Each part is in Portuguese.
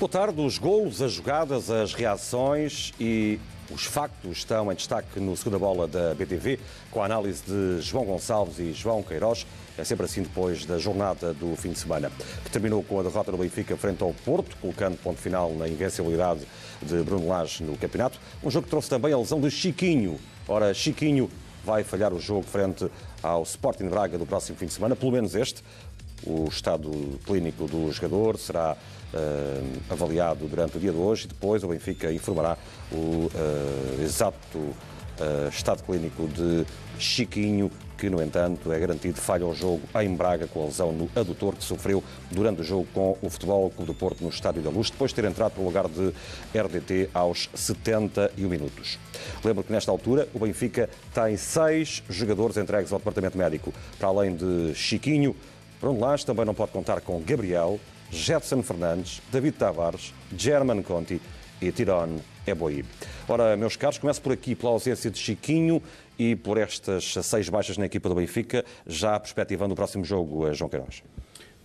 Boa tarde. Os golos, as jogadas, as reações e os factos estão em destaque no Segunda Bola da BTV, com a análise de João Gonçalves e João Queiroz. É sempre assim depois da jornada do fim de semana, que terminou com a derrota do Benfica frente ao Porto, colocando ponto final na invencibilidade de Bruno Lage no campeonato. Um jogo que trouxe também a lesão de Chiquinho. Ora, Chiquinho vai falhar o jogo frente ao Sporting Braga do próximo fim de semana, pelo menos este. O estado clínico do jogador será avaliado durante o dia de hoje e depois o Benfica informará o uh, exato uh, estado clínico de Chiquinho, que, no entanto, é garantido falha ao jogo em Braga com a lesão no adutor que sofreu durante o jogo com o Futebol Clube do Porto no Estádio da Luz, depois de ter entrado no lugar de RDT aos 71 minutos. Lembro que, nesta altura, o Benfica tem seis jogadores entregues ao Departamento Médico, para além de Chiquinho, Bruno Lage também não pode contar com Gabriel, Jetson Fernandes, David Tavares, German Conti e Tirone Eboí. Ora, meus caros, começo por aqui pela ausência de Chiquinho e por estas seis baixas na equipa do Benfica, já perspectivando o próximo jogo, João Queiroz.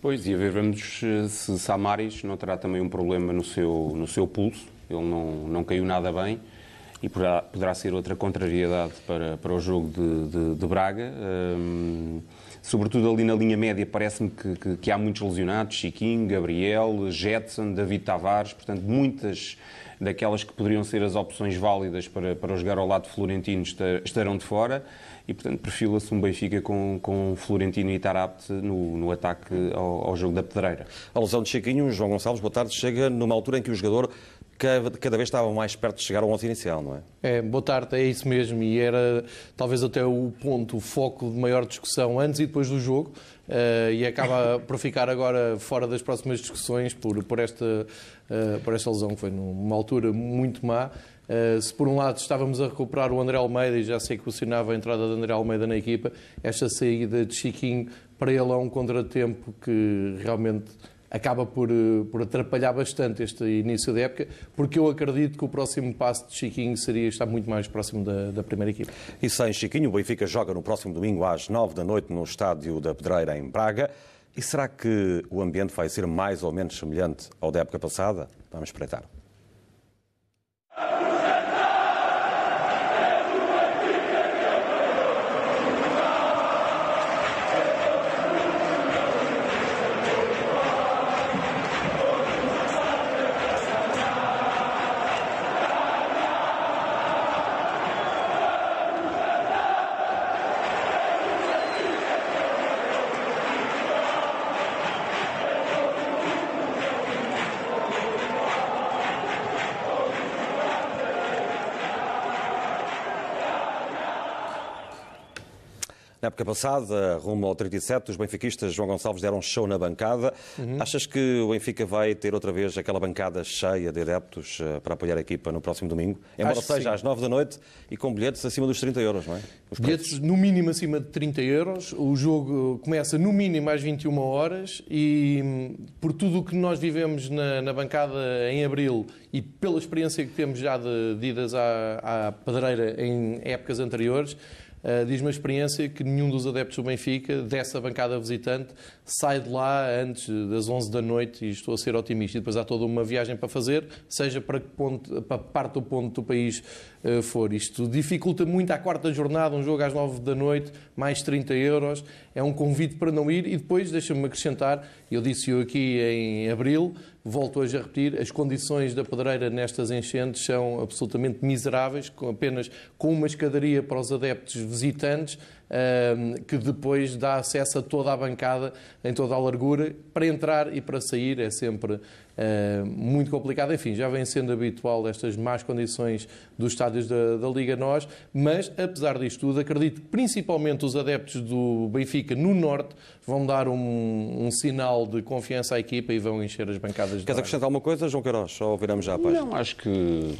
Pois, e a ver, vamos se Samaris não terá também um problema no seu, no seu pulso, ele não, não caiu nada bem e poderá, poderá ser outra contrariedade para, para o jogo de, de, de Braga. Hum, sobretudo ali na linha média, parece-me que, que, que, há muitos lesionados, Chiquinho, Gabriel, Jetson, David Tavares, portanto, muitas daquelas que poderiam ser as opções válidas para, para jogar ao lado de Florentino estarão de fora. E, portanto, perfila-se um Benfica com, com Florentino e Tarapte no, no ataque ao, ao, jogo da pedreira. A lesão de Chiquinho, João Gonçalves, boa tarde, chega numa altura em que o jogador cada, vez estava mais perto de chegar ao 11 inicial, não é? É, boa tarde, é isso mesmo, e era talvez até o ponto, o foco de maior discussão antes e depois do jogo, uh, e acaba por ficar agora fora das próximas discussões por, por, esta, uh, por esta lesão, que foi numa altura muito má. Uh, se por um lado estávamos a recuperar o André Almeida, e já sei que questionava a entrada de André Almeida na equipa, esta saída de Chiquinho para ele é um contratempo que realmente acaba por, eh, por atrapalhar bastante este início da época, porque eu acredito que o próximo passo de Chiquinho seria estar muito mais próximo da, da primeira equipa. E sem Chiquinho, o Benfica joga no próximo domingo às nove da noite no estádio da Pedreira, em Braga. E será que o ambiente vai ser mais ou menos semelhante ao da época passada? Vamos espreitar. Na época passada, rumo ao 37, os benfiquistas João Gonçalves deram show na bancada. Uhum. Achas que o Benfica vai ter outra vez aquela bancada cheia de adeptos eh, para apoiar a equipa no próximo domingo? Embora Acho seja às 9 da noite e com bilhetes acima dos 30 euros, não é? Os bilhetes preços. no mínimo acima de 30 euros. O jogo começa no mínimo às 21 horas e hum, por tudo o que nós vivemos na, na bancada em abril e pela experiência que temos já de, de idas à, à pedreira em épocas anteriores, Uh, Diz-me a experiência que nenhum dos adeptos do Benfica, dessa bancada visitante, sai de lá antes das 11 da noite e estou a ser otimista. E depois há toda uma viagem para fazer, seja para, que ponto, para parte do ponto do país uh, for. Isto dificulta muito a quarta jornada, um jogo às 9 da noite, mais 30 euros. É um convite para não ir e depois, deixa-me acrescentar, eu disse-o aqui em abril, volto hoje a repetir, as condições da pedreira nestas enchentes são absolutamente miseráveis, com apenas com uma escadaria para os adeptos visitantes, que depois dá acesso a toda a bancada em toda a largura. Para entrar e para sair é sempre muito complicado. Enfim, já vem sendo habitual estas más condições dos estádios da, da Liga Nós, mas apesar disto tudo, acredito que principalmente os adeptos do Benfica no Norte vão dar um, um sinal de confiança à equipa e vão encher as bancadas Queres acrescentar alguma coisa, João Queiroz? Ou viramos já a página? Não, acho que,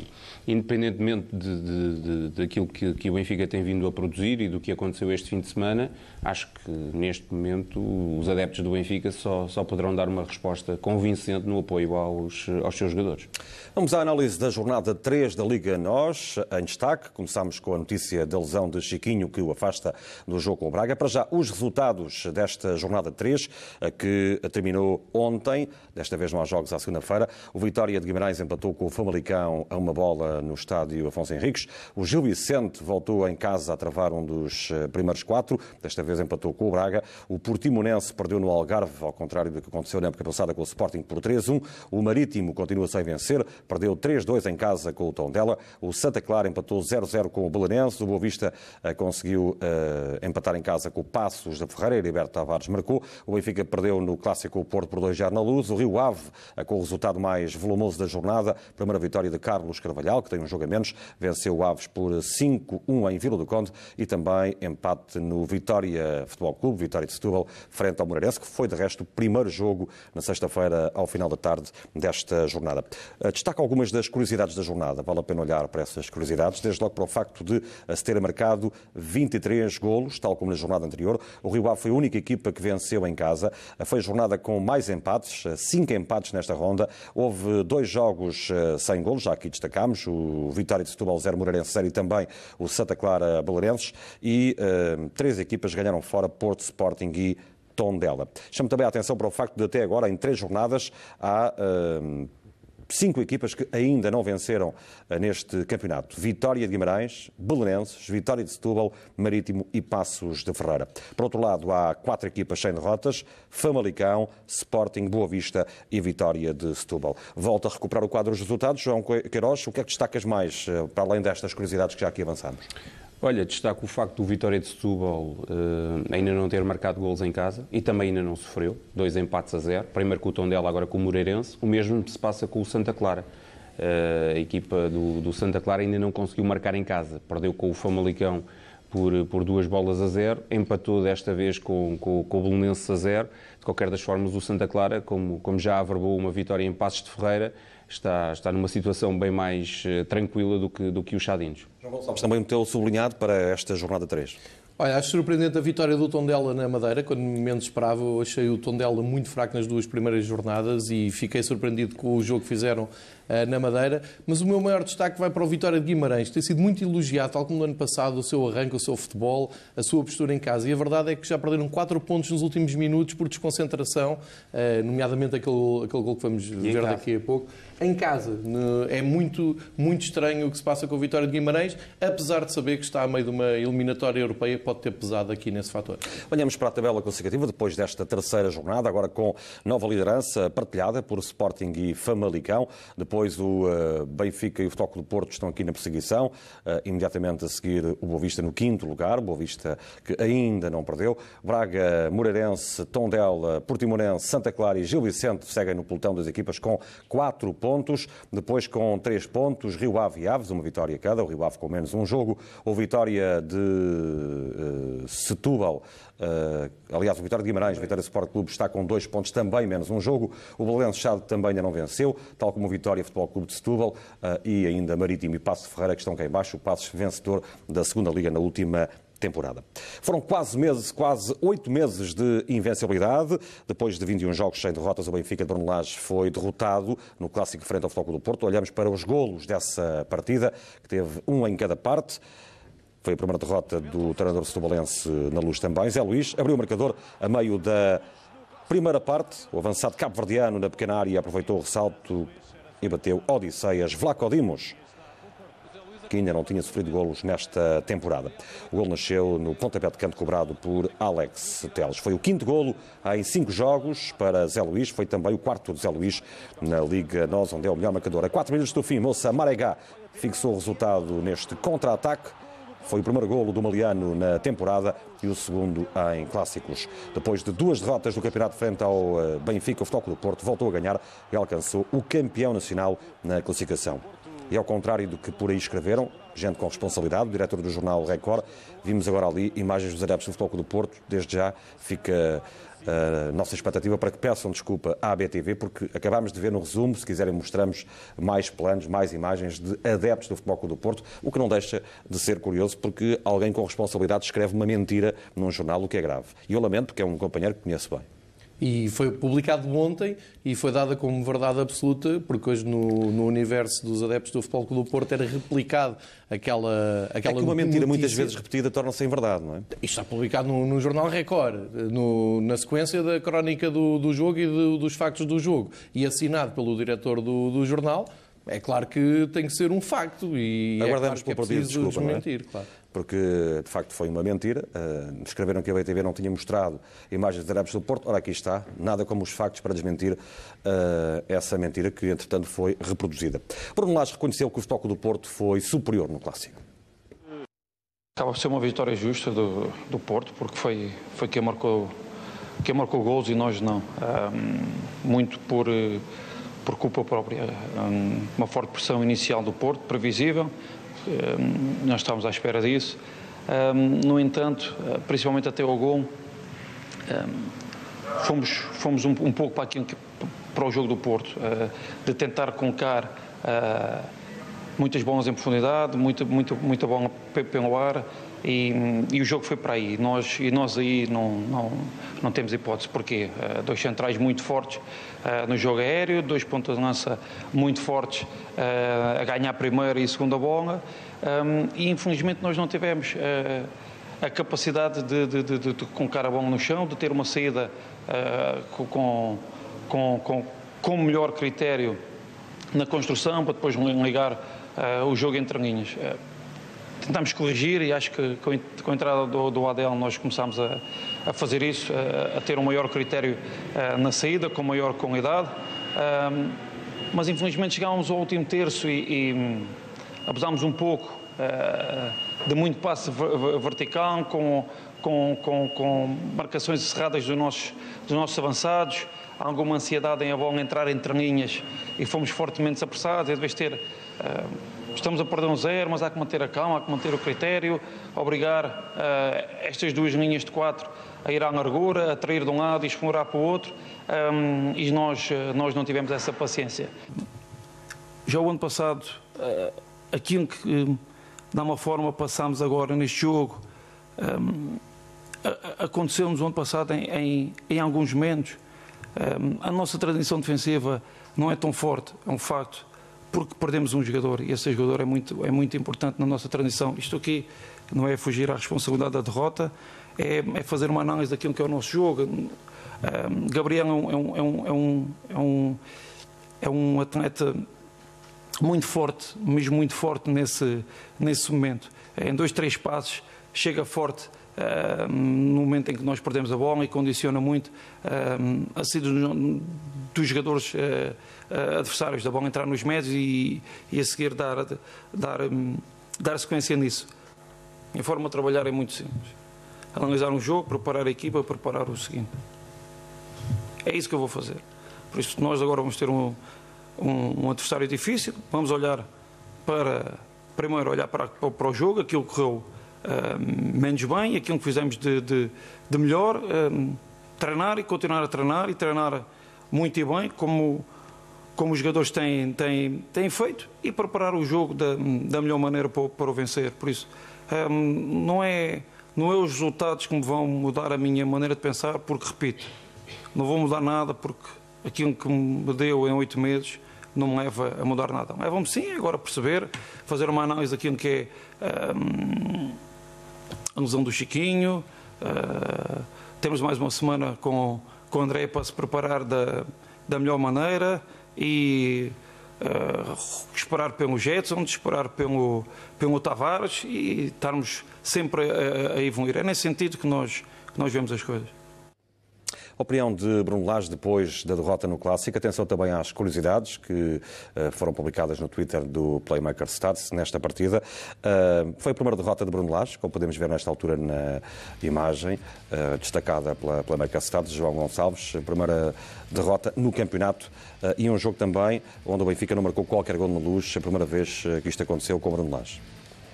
independentemente de, de, de, daquilo que, que o Benfica tem vindo a produzir e do que aconteceu este fim de semana, acho que neste momento os adeptos do Benfica só, só poderão dar uma resposta convincente no apoio aos, aos seus jogadores. Vamos à análise da jornada 3 da Liga NOS, em destaque. Começamos com a notícia da lesão de Chiquinho, que o afasta do jogo com o Braga. Para já, os resultados desta jornada 3, que terminou ontem, desta vez não há jogos à segunda-feira. O Vitória de Guimarães empatou com o Famalicão a uma bola no estádio Afonso Henriques. O Gil Vicente voltou em casa a travar um dos eh, primeiros quatro, desta vez empatou com o Braga. O Portimonense perdeu no Algarve, ao contrário do que aconteceu na época passada com o Sporting por 3-1. O Marítimo continua sem vencer, perdeu 3-2 em casa com o Tondela. O Santa Clara empatou 0-0 com o Belenenses. O Boa Vista eh, conseguiu uh, empatar em casa com o Passos da Ferreira. Heriberto Tavares marcou. O Benfica perdeu no clássico o Porto por 2 na luz. O Rio Ave, uh, com o resultado mais volumoso da jornada, primeira vitória de Carlos Carvalhal, que tem um jogo a menos, venceu o Aves por 5-1 em Vila do Conde e também empate no Vitória Futebol Clube, Vitória de Setúbal, frente ao Moreirense, que foi de resto o primeiro jogo na sexta-feira ao final da tarde desta jornada. Uh, destaca algumas das curiosidades da jornada. Vale a pena olhar para essas curiosidades, desde logo para o facto de se ter marcado 23 golos, tal como na jornada anterior. O Rio Ave foi a única equipa que venceu em casa. Foi a jornada com mais empates, cinco empates nesta ronda. Houve dois jogos eh, sem golos, já aqui destacámos, o Vitória de Setúbal 0 Moreirense 0 e também o Santa Clara Belenenses. E uh, três equipas ganharam fora, Porto, Sporting e Tondela. Chamo também a atenção para o facto de até agora, em três jornadas, há... Uh, cinco equipas que ainda não venceram eh, neste campeonato. Vitória de Guimarães, Belenenses, Vitória de Setúbal, Marítimo e Passos de Ferreira. Por outro lado, há quatro equipas sem derrotas, Famalicão, Sporting, Boa Vista e Vitória de Setúbal. Volta a recuperar o quadro dos resultados. João Queiroz, o que é que destacas mais, eh, para além destas curiosidades que já aqui avançamos? Olha, destaco o facto do Vitória de Setúbal uh, ainda não ter marcado golos em casa e também ainda não sofreu. Dois empates a zero. Primeiro com o Tondela, agora com o Moreirense. O mesmo se passa com o Santa Clara. Uh, a equipa do, do, Santa Clara ainda não conseguiu marcar em casa. Perdeu com o Famalicão por, por duas bolas a zero. Empatou desta vez com, com, com o Belenense a zero. De qualquer das formas, o Santa Clara, como, como já averbou uma vitória em Passos de Ferreira, está, está numa situação bem mais uh, tranquila do que, do que os Chadinos. João Gonçalves, também meteu sublinhado para esta jornada 3. Olha, acho surpreendente a vitória do Tondela na Madeira, quando menos esperava. Eu achei o Tondela muito fraco nas duas primeiras jornadas e fiquei surpreendido com o jogo que fizeram na Madeira. Mas o meu maior destaque vai para o Vitória de Guimarães. Tem sido muito elogiado, tal como no ano passado, o seu arranque, o seu futebol, a sua postura em casa. E a verdade é que já perderam quatro pontos nos últimos minutos por desconcentração, uh, nomeadamente aquele, aquele gol que vamos ver daqui a pouco em casa. É muito, muito estranho o que se passa com o Vitória de Guimarães, apesar de saber que está a meio de uma eliminatória europeia, pode ter pesado aqui nesse fator. Olhamos para a tabela classificativa depois desta terceira jornada, agora com nova liderança partilhada por Sporting e Famalicão. Depois o uh, Benfica e o Futebol do Porto estão aqui na perseguição. Uh, imediatamente a seguir o Boa Vista no quinto lugar, o Boa Vista que ainda não perdeu. Braga, Moreirense, Tondela, Portimonense, Santa Clara e Gil Vicente seguem no pelotão das equipas com quatro pontos depois com três pontos, Rio Ave e Aves, uma vitória cada, o Rio Ave com menos um jogo, ou vitória de uh, Setúbal, aliás, o Vitória de Guimarães, o Vitória Sport Clube está com dois pontos, também menos um jogo, o Belenenses Chade também ainda não venceu, tal como o Vitória Futebol Clube de Setúbal uh, e ainda Marítimo e Passo Ferreira que estão cá em baixo, o Passos vencedor da segunda Liga na última temporada. Foram quase meses, quase oito meses de invencibilidade. Depois de 21 jogos sem derrotas, o Benfica de Brunelage foi derrotado no clássico frente ao Futebol do Porto. Olhamos para os golos dessa partida, que teve um em cada parte. Foi a primeira derrota do treinador setubalense na luz também. Zé Luís abriu o marcador a meio da primeira parte. O avançado cabo-verdiano na pequena área aproveitou o ressalto e bateu Odisseias Vlaco Dimos que ainda não tinha sofrido golos nesta temporada. O gol nasceu no pontapé de canto cobrado por Alex Teles. Foi o quinto golo em cinco jogos para Zé Luís, foi também o quarto de Zé Luís na Liga Nós, onde é o melhor marcador. A quatro minutos do fim, Moça Maregá fixou o resultado neste contra-ataque. Foi o primeiro golo do Maliano na temporada e o segundo em clássicos. Depois de duas derrotas do campeonato frente ao eh, Benfica, o Futebol do Porto voltou a ganhar e alcançou o campeão nacional na classificação. E ao contrário do que por aí escreveram, gente com responsabilidade, o diretor do jornal Record, vimos agora ali imagens dos adeptos do Futebol do Porto, desde já fica a nossa expectativa para que peçam desculpa à BTV, porque acabámos de ver no resumo, se quiserem mostramos mais planos, mais imagens de adeptos do Futebol Clube do Porto, o que não deixa de ser curioso, porque alguém com responsabilidade escreve uma mentira num jornal, o que é grave. E eu lamento, porque é um companheiro que conheço bem. E foi publicado ontem e foi dada como verdade absoluta, porque hoje no, no universo dos adeptos do Futebol Clube do Porto era replicado aquela, aquela É que uma mentira notícia. muitas vezes repetida torna-se em verdade, não é? Isto está publicado no, no Jornal Record, no- na sequência da crónica do, do jogo e do- dos factos do jogo, e assinado pelo diretor do, do jornal. É claro que tem que ser um facto e Aguardamos é claro que é preciso desculpa, é? desmentir, claro. Porque, de facto, foi uma mentira. Uh, escreveram que a BTV não tinha mostrado imagens de adeptos do Porto. Ora, aqui está. Nada como os factos para desmentir uh, essa mentira que, entretanto, foi reproduzida. Bruno Lage reconheceu que o Clube do Porto foi superior no Clássico. Acaba por ser uma vitória justa do, do Porto, porque foi, foi quem marcou quem marcou gols e nós não. Ahm, muito por, eh, por culpa própria. Ahm, uma forte pressão inicial do Porto, previsível. Ahm, nós estávamos à espera disso. Ahm, no entanto, eh, principalmente até ao gol, ahm, fomos, fomos um, um pouco para, aquilo que- para o jogo do Porto, eh, de tentar colocar ah, muitas bolas em profundidade, muita, muita, muita bola pe- pelo ar e, e o jogo foi para aí. Nós, e nós aí não, não, não temos hipótese. Porquê? Eh, dois centrais muito fortes eh, no jogo aéreo, dois pontas de lança muito fortes eh, a ganhar a primeira e a segunda bola Um, e infelizmente nós não tivemos a capacidade de, de, de, de, colocar a bola no chão, de ter uma saída com, com, com, com melhor critério na construção para depois ligar o jogo entre linhas. Tentámos corrigir e acho que com a a entrada do, do Adel nós começámos a, a fazer isso, eh, a ter um maior critério eh, na saída, com maior qualidade. Mas infelizmente chegámos ao último terço e, e hum, abusámos um pouco eh, de muito passe ver- ver- vertical, com, com, com, com marcações cerradas dos nossos, dos nossos avançados, alguma ansiedade em a bola entrar entre linhas e fomos fortemente apressados. Em vez de ter, estamos a perder um zero, mas há que manter a calma, há que manter o critério, obrigar eh, estas duas linhas de quatro a ir à largura, a trair de um lado e explorar para o outro, um, e nós, eh, nós não tivemos essa paciência. Já o ano passado, eh, aquilo que, de uma forma, passámos agora neste jogo, um, a- aconteceu-nos ano passado em, em, em alguns momentos. Um, a nossa tradição defensiva não é tão forte, é um facto, porque perdemos um jogador e esse jogador é muito, é muito importante na nossa tradição. Isto aqui não é fugir à responsabilidade da derrota, é, é fazer uma análise daquilo que é o nosso jogo. Um, Gabriel é um, é um, é um, é um, é um, é atleta muito forte, mesmo muito forte nesse, nesse momento. Em dois, três passos, chega forte no momento em que nós perdemos a bola e condiciona muito a saída dos, jogadores ah, adversários da bola entrar nos médios e, e a seguir dar, dar, hum, dar sequência nisso. A forma de trabalhar é muito simples. Analisar um jogo, preparar a equipa, preparar o seguinte. É isso que eu vou fazer. Por isso, nós agora vamos ter um, um, um adversário difícil. Vamos olhar para. Primeiro, olhar para, para o jogo, aquilo que correu ah, menos bem, aquilo que fizemos de, de, de melhor. ah, treinar e continuar a treinar e treinar muito e bem, como, como os jogadores têm, têm, têm feito, e preparar o jogo da, da melhor maneira para, para o vencer. Por isso, ah, não, é, não é os resultados que me vão mudar a minha maneira de pensar, porque, repito, não vou mudar nada porque aquilo que me deu em oito meses não me leva a mudar nada. Leva-me sim agora perceber, fazer uma análise daquilo que é hum, a lesão do Chiquinho. ah, temos mais uma semana com, com o André para se preparar da, da melhor maneira e ah, esperar pelo Jetson, esperar pelo, pelo Tavares e estarmos sempre a, a evoluir. É nesse sentido que nós, que nós vemos as coisas. Opinião de Bruno Lage depois da derrota no Clássico. Atenção também às curiosidades que eh, foram publicadas no Twitter do Playmaker Stats nesta partida. Eh, foi a primeira derrota de Bruno Lage, como podemos ver nesta altura na imagem, eh, destacada pela Playmaker Stats, João Gonçalves. Primeira derrota no campeonato e um jogo também onde o Benfica não marcou qualquer gol na luz. A primeira vez que isto aconteceu com Bruno Lage.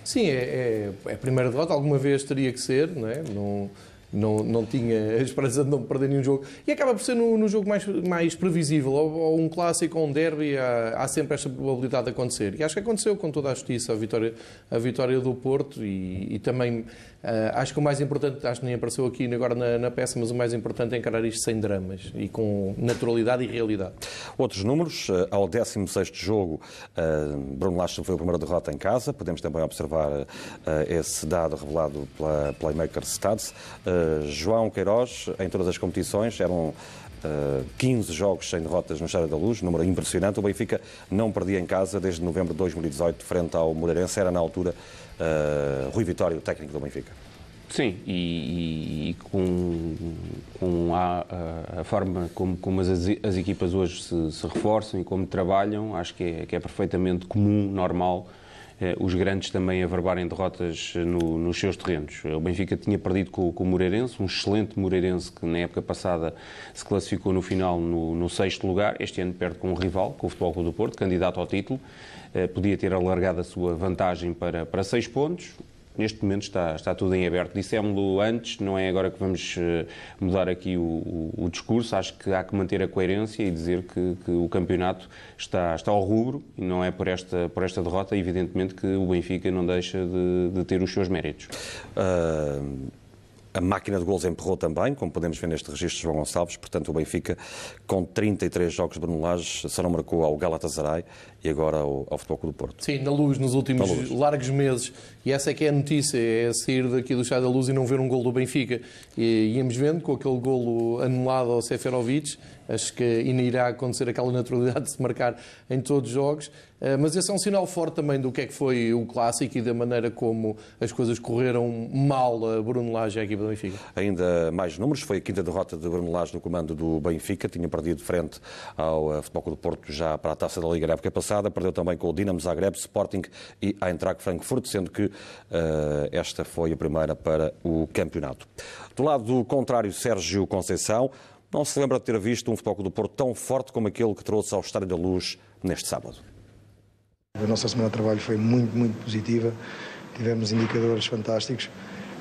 Sim, é, é, é a primeira derrota, alguma vez teria que ser, não é? Não, não, não tinha a esperança de não perder nenhum jogo. E acaba por ser no, no jogo mais, mais previsível, ou, ou, um clássico ou um derby, há, há, sempre esta probabilidade de acontecer. E acho que aconteceu com toda a justiça a vitória, a vitória do Porto e, e também acho que o mais importante, acho que nem apareceu aqui agora na, na, peça, mas o mais importante é encarar isto sem dramas e com naturalidade e realidade. Outros números, uh, ao 16 jogo, uh, Bruno Lage foi a primeira derrota em casa, podemos também observar esse dado revelado pela Playmaker Stats. João Queiroz, em todas as competições, eram 15 jogos sem derrotas no Estádio da Luz, número impressionante. O Benfica não perdia em casa desde novembro de 2018, frente ao Moreirense, era na altura uh, Rui Vitória, o técnico do Benfica. Sim, e, e, e com, com a, a, forma como, como as, as equipas hoje se, se, reforçam e como trabalham, acho que é, que é perfeitamente comum, normal, eh, os grandes também averbarem derrotas no, nos seus terrenos. O Benfica tinha perdido com, com, o Moreirense, um excelente Moreirense que na época passada se classificou no final no, no sexto lugar. Este ano perde com um rival, com o Futebol Clube do Porto, candidato ao título. Eh, podia ter alargado a sua vantagem para, para seis pontos. Neste momento está, está tudo em aberto. Dissemos-lo antes, não é agora que vamos eh, mudar aqui o, o, o, discurso. Acho que há que manter a coerência e dizer que, que, o campeonato está, está ao rubro e não é por esta, por esta derrota, evidentemente, que o Benfica não deixa de, de ter os seus méritos. Uh... A máquina de gols empurrou também, como podemos ver neste registro de João Gonçalves. Portanto, o Benfica, com 33 jogos de Bruno só não marcou ao Galatasaray e agora ao, ao Futebol Clube do Porto. Sim, na luz, nos últimos luz. largos meses. E essa é que é a notícia, é sair daqui do Estado da Luz e não ver um gol do Benfica. E íamos vendo com aquele golo anulado ao Seferovic, acho que ainda irá acontecer aquela naturalidade de se marcar em todos os jogos. Eh, mas esse é um sinal forte também do que é que foi o clássico e da maneira como as coisas correram mal a Bruno Lage e a equipa do Benfica. Ainda mais números, foi a quinta derrota de Bruno Lage no comando do Benfica, tinha perdido frente ao eh, Futebol do Porto já para a Taça da Liga na época passada, perdeu também com o Dinamo Zagreb, Sporting e Eintracht Frankfurt, sendo que uh, esta foi a primeira para o campeonato. Do lado contrário, Sérgio Conceição não se lembra de ter visto um Futebol do Porto tão forte como aquele que trouxe ao Estádio da Luz neste sábado. A nossa semana de trabalho foi muito, muito positiva, tivemos indicadores fantásticos.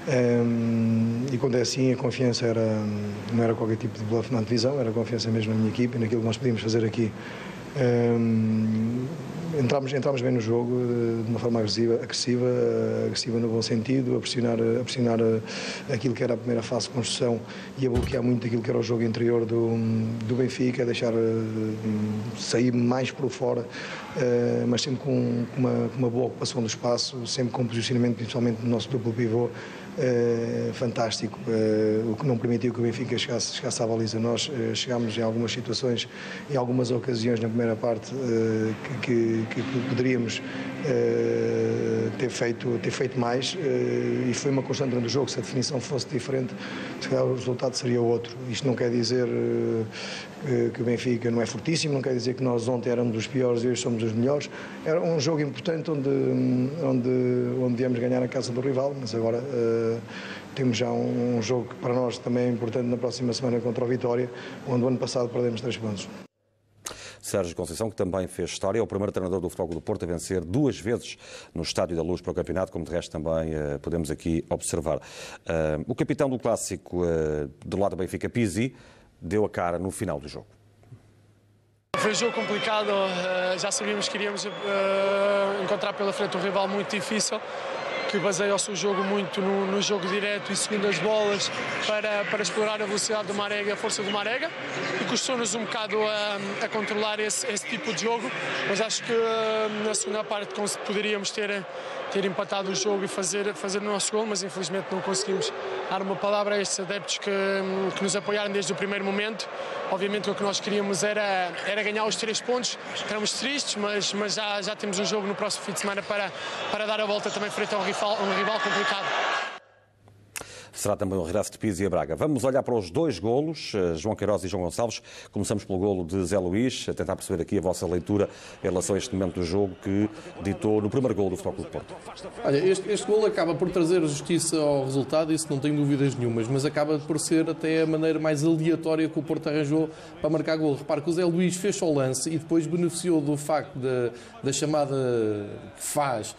Um, e quando é assim, a confiança era, não era qualquer tipo de bluff na divisão, era confiança mesmo na minha equipe, naquilo que nós podíamos fazer aqui. Um, entramos, entramos bem no jogo eh, de uma forma agressiva, agressiva, eh, agressiva no bom sentido, a pressionar, a pressionar eh, aquilo que era a primeira fase de construção e a bloquear muito aquilo que era o jogo interior do, do Benfica, a deixar sair mais por fora, mas sempre com uma, uma boa ocupação do espaço, sempre com posicionamento, principalmente no nosso duplo pivô, Uh, fantástico, uh, o que não permitiu que o Benfica chegasse, chegasse à baliza. Nós uh, chegámos em algumas situações, em algumas ocasiões na primeira parte, que, que, que, poderíamos ter, feito, ter feito mais e foi uma constante durante o jogo. Se a definição fosse diferente, se calhar o resultado seria outro. Isto não quer dizer que o Benfica não é fortíssimo, não quer dizer que nós ontem éramos os piores e hoje somos os melhores. Era um jogo importante onde, onde, onde viemos ganhar a casa do rival, mas agora uh, temos já um, um, jogo que para nós também é importante na próxima semana contra o Vitória, onde o ano passado perdemos três pontos. Sérgio Conceição, que também fez história, é o primeiro treinador do Futebol do Porto a vencer duas vezes no Estádio da Luz para o campeonato, como de resto também uh, podemos aqui observar. Uh, o capitão do clássico do lado do Benfica, Pizzi, deu a cara no final do jogo. Foi um jogo complicado, eh, já sabíamos que iríamos eh, encontrar pela frente um rival muito difícil que baseia o seu jogo muito no, no jogo direto e seguindo as bolas para, para explorar a velocidade do Marega, a força do Marega e custou-nos um bocado a, a controlar esse, esse, tipo de jogo, mas acho que eh, na segunda parte poderíamos ter, ter empatado o jogo e fazer, fazer o nosso gol, mas infelizmente não conseguimos dar uma palavra a estes adeptos que, que nos apoiaram desde o primeiro momento. Obviamente o que nós queríamos era, era ganhar os três pontos, éramos tristes, mas, mas já, já temos um jogo no próximo fim de semana para, para dar a volta também frente ao rival rival, um rival complicado. Será também o regresso de Pizzi a Braga. Vamos olhar para os dois golos, eh, João Queiroz e João Gonçalves. Começamos pelo golo de Zé Luís, a tentar perceber aqui a vossa leitura em relação a este momento do jogo que ditou no primeiro golo do Futebol Clube Porto. Olha, este, este golo acaba por trazer justiça ao resultado, isso não tenho dúvidas nenhumas, mas acaba por ser até a maneira mais aleatória que o Porto arranjou para marcar golo. Repare que o Zé Luís fez o lance e depois beneficiou do facto da, da chamada que faz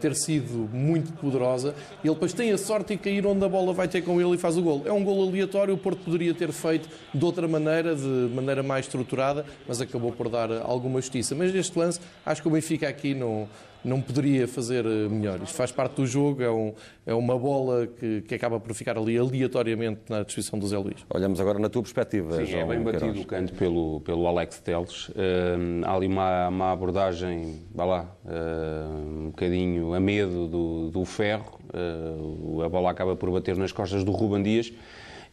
ter sido muito poderosa. Ele depois tem a sorte de cair onde a bola vai ter com ele e faz o gol. É um gol aleatório, o Porto poderia ter feito de outra maneira, de maneira mais estruturada, mas acabou por dar alguma justiça. Mas neste lance, acho que o Benfica aqui não não poderia fazer eh, melhor. Isto faz parte do jogo, é, um, é uma bola que, que, acaba por ficar ali aleatoriamente na disposição do Zé Luís. Olhamos agora na tua perspectiva, Sim, João é bem batido o canto pelo, pelo Alex Teles. Uh, há ali uma, uma abordagem, vá lá, uh, um bocadinho a medo do, do ferro. Uh, a bola acaba por bater nas costas do Ruban Dias.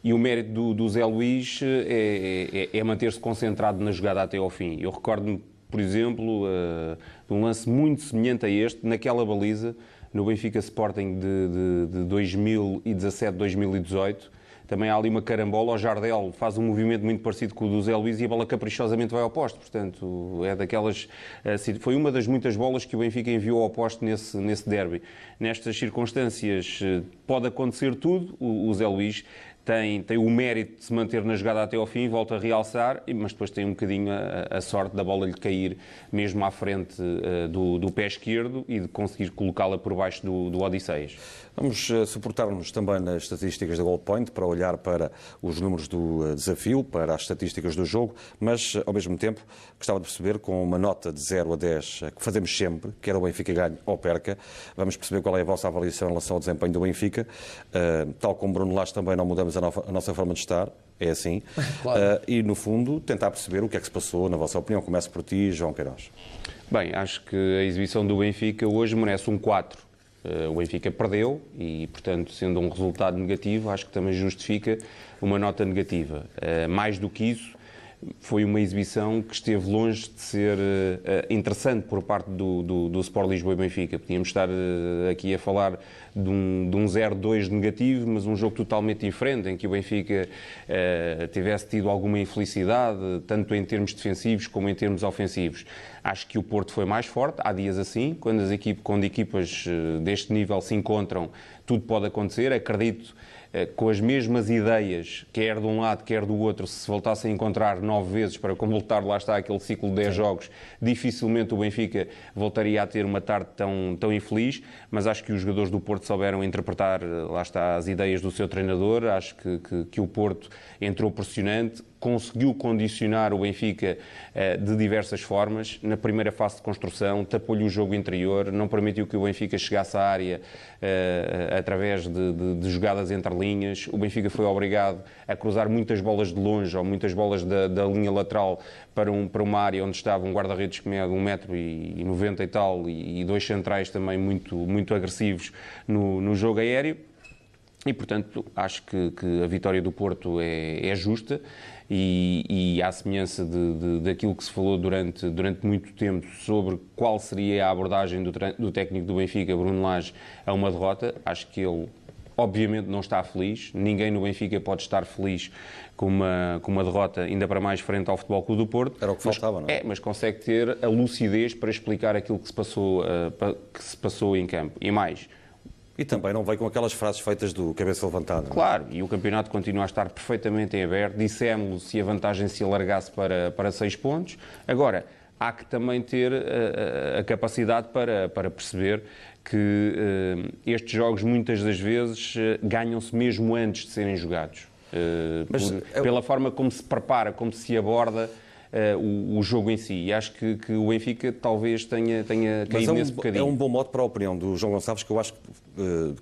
E o mérito do, do Zé Luís é, é, é manter-se concentrado na jogada até ao fim. Eu recordo-me por exemplo, uh, um lance muito semelhante a este, naquela baliza, no Benfica Sporting de, de, de 2017-2018. Também há ali uma carambola, o Jardel faz um movimento muito parecido com o do Zé Luís e a bola caprichosamente vai ao poste. Portanto, é daquelas. Uh, foi uma das muitas bolas que o Benfica enviou ao poste nesse, nesse derby. Nestas circunstâncias, uh, pode acontecer tudo. O, o Zé Luís tem, tem o mérito de se manter na jogada até ao fim, volta a realçar, mas depois tem um bocadinho a, a sorte da bola lhe cair mesmo à frente uh, do, do, pé esquerdo e de conseguir colocá-la por baixo do, do Odisseias. Vamos uh, suportar-nos também nas estatísticas da Goal Point para olhar para os números do uh, desafio, para as estatísticas do jogo, mas ao mesmo tempo gostava de perceber com uma nota de 0 a 10 que fazemos sempre, quer o Benfica ganhe ou perca, vamos perceber qual é a vossa avaliação em relação ao desempenho do Benfica. tal como Bruno Lage também não mudamos a, nova, a nossa forma de estar, é assim. Claro. Uh, e, no fundo, tentar perceber o que é que se passou, na vossa opinião. Começo por ti, João Queiroz. Bem, acho que a exibição do Benfica hoje merece um 4. Ah, o Benfica perdeu e, portanto, sendo um resultado negativo, acho que também justifica uma nota negativa. Uh, mais do que isso, foi uma exibição que esteve longe de ser uh, interessante por parte do, do, do Sport Lisboa e Benfica. Podíamos estar uh, aqui a falar de um, de um 0-2 negativo, mas um jogo totalmente diferente, em que o Benfica uh, tivesse tido alguma infelicidade, tanto em termos defensivos como em termos ofensivos. Acho que o Porto foi mais forte, há dias assim, quando, as equipe, quando equipas deste nível se encontram, tudo pode acontecer. Acredito eh, com as mesmas ideias, quer de um lado, quer do outro, se voltassem a encontrar nove vezes para completar, lá está, aquele ciclo de 10 Sim. jogos, dificilmente o Benfica voltaria a ter uma tarde tão, tão infeliz, mas acho que os jogadores do Porto souberam interpretar, eh, lá está, as ideias do seu treinador, acho que, que, que o Porto entrou pressionante, conseguiu condicionar o Benfica eh, de diversas formas. Na primeira fase de construção, tapou-lhe o jogo interior, não permitiu que o Benfica chegasse à área uh, através de, de, de, jogadas entre linhas. O Benfica foi obrigado a cruzar muitas bolas de longe ou muitas bolas da, da linha lateral para, um, para uma área onde estava um guarda-redes que mede 1,90m e tal e, e, dois centrais também muito, muito agressivos no, no jogo aéreo. E, portanto, acho que, que, a vitória do Porto é, é justa e, e à semelhança de, de, daquilo que se falou durante, durante muito tempo sobre qual seria a abordagem do, do técnico do Benfica, Bruno Lage, a uma derrota, acho que ele obviamente não está feliz, ninguém no Benfica pode estar feliz com uma, com uma derrota, ainda para mais frente ao Futebol Clube do Porto. Era o que faltava, mas, não é? É, mas consegue ter a lucidez para explicar aquilo que se passou, uh, que se passou em campo. E mais, e também não veio com aquelas frases feitas do cabeça levantada. É? Claro, e o campeonato continua a estar perfeitamente em aberto. Dissemos se a vantagem se alargasse para, para seis pontos. Agora, há que também ter a, eh, a, a capacidade para, para perceber que uh, estes jogos muitas das vezes uh, ganham-se mesmo antes de serem jogados. Uh, Mas, por, eu... Pela forma como se prepara, como se aborda o, o, jogo em si. E acho que, que, o Benfica talvez tenha, tenha caído é um, nesse bocadinho. É um bom modo para a opinião do João Gonçalves, que eu acho que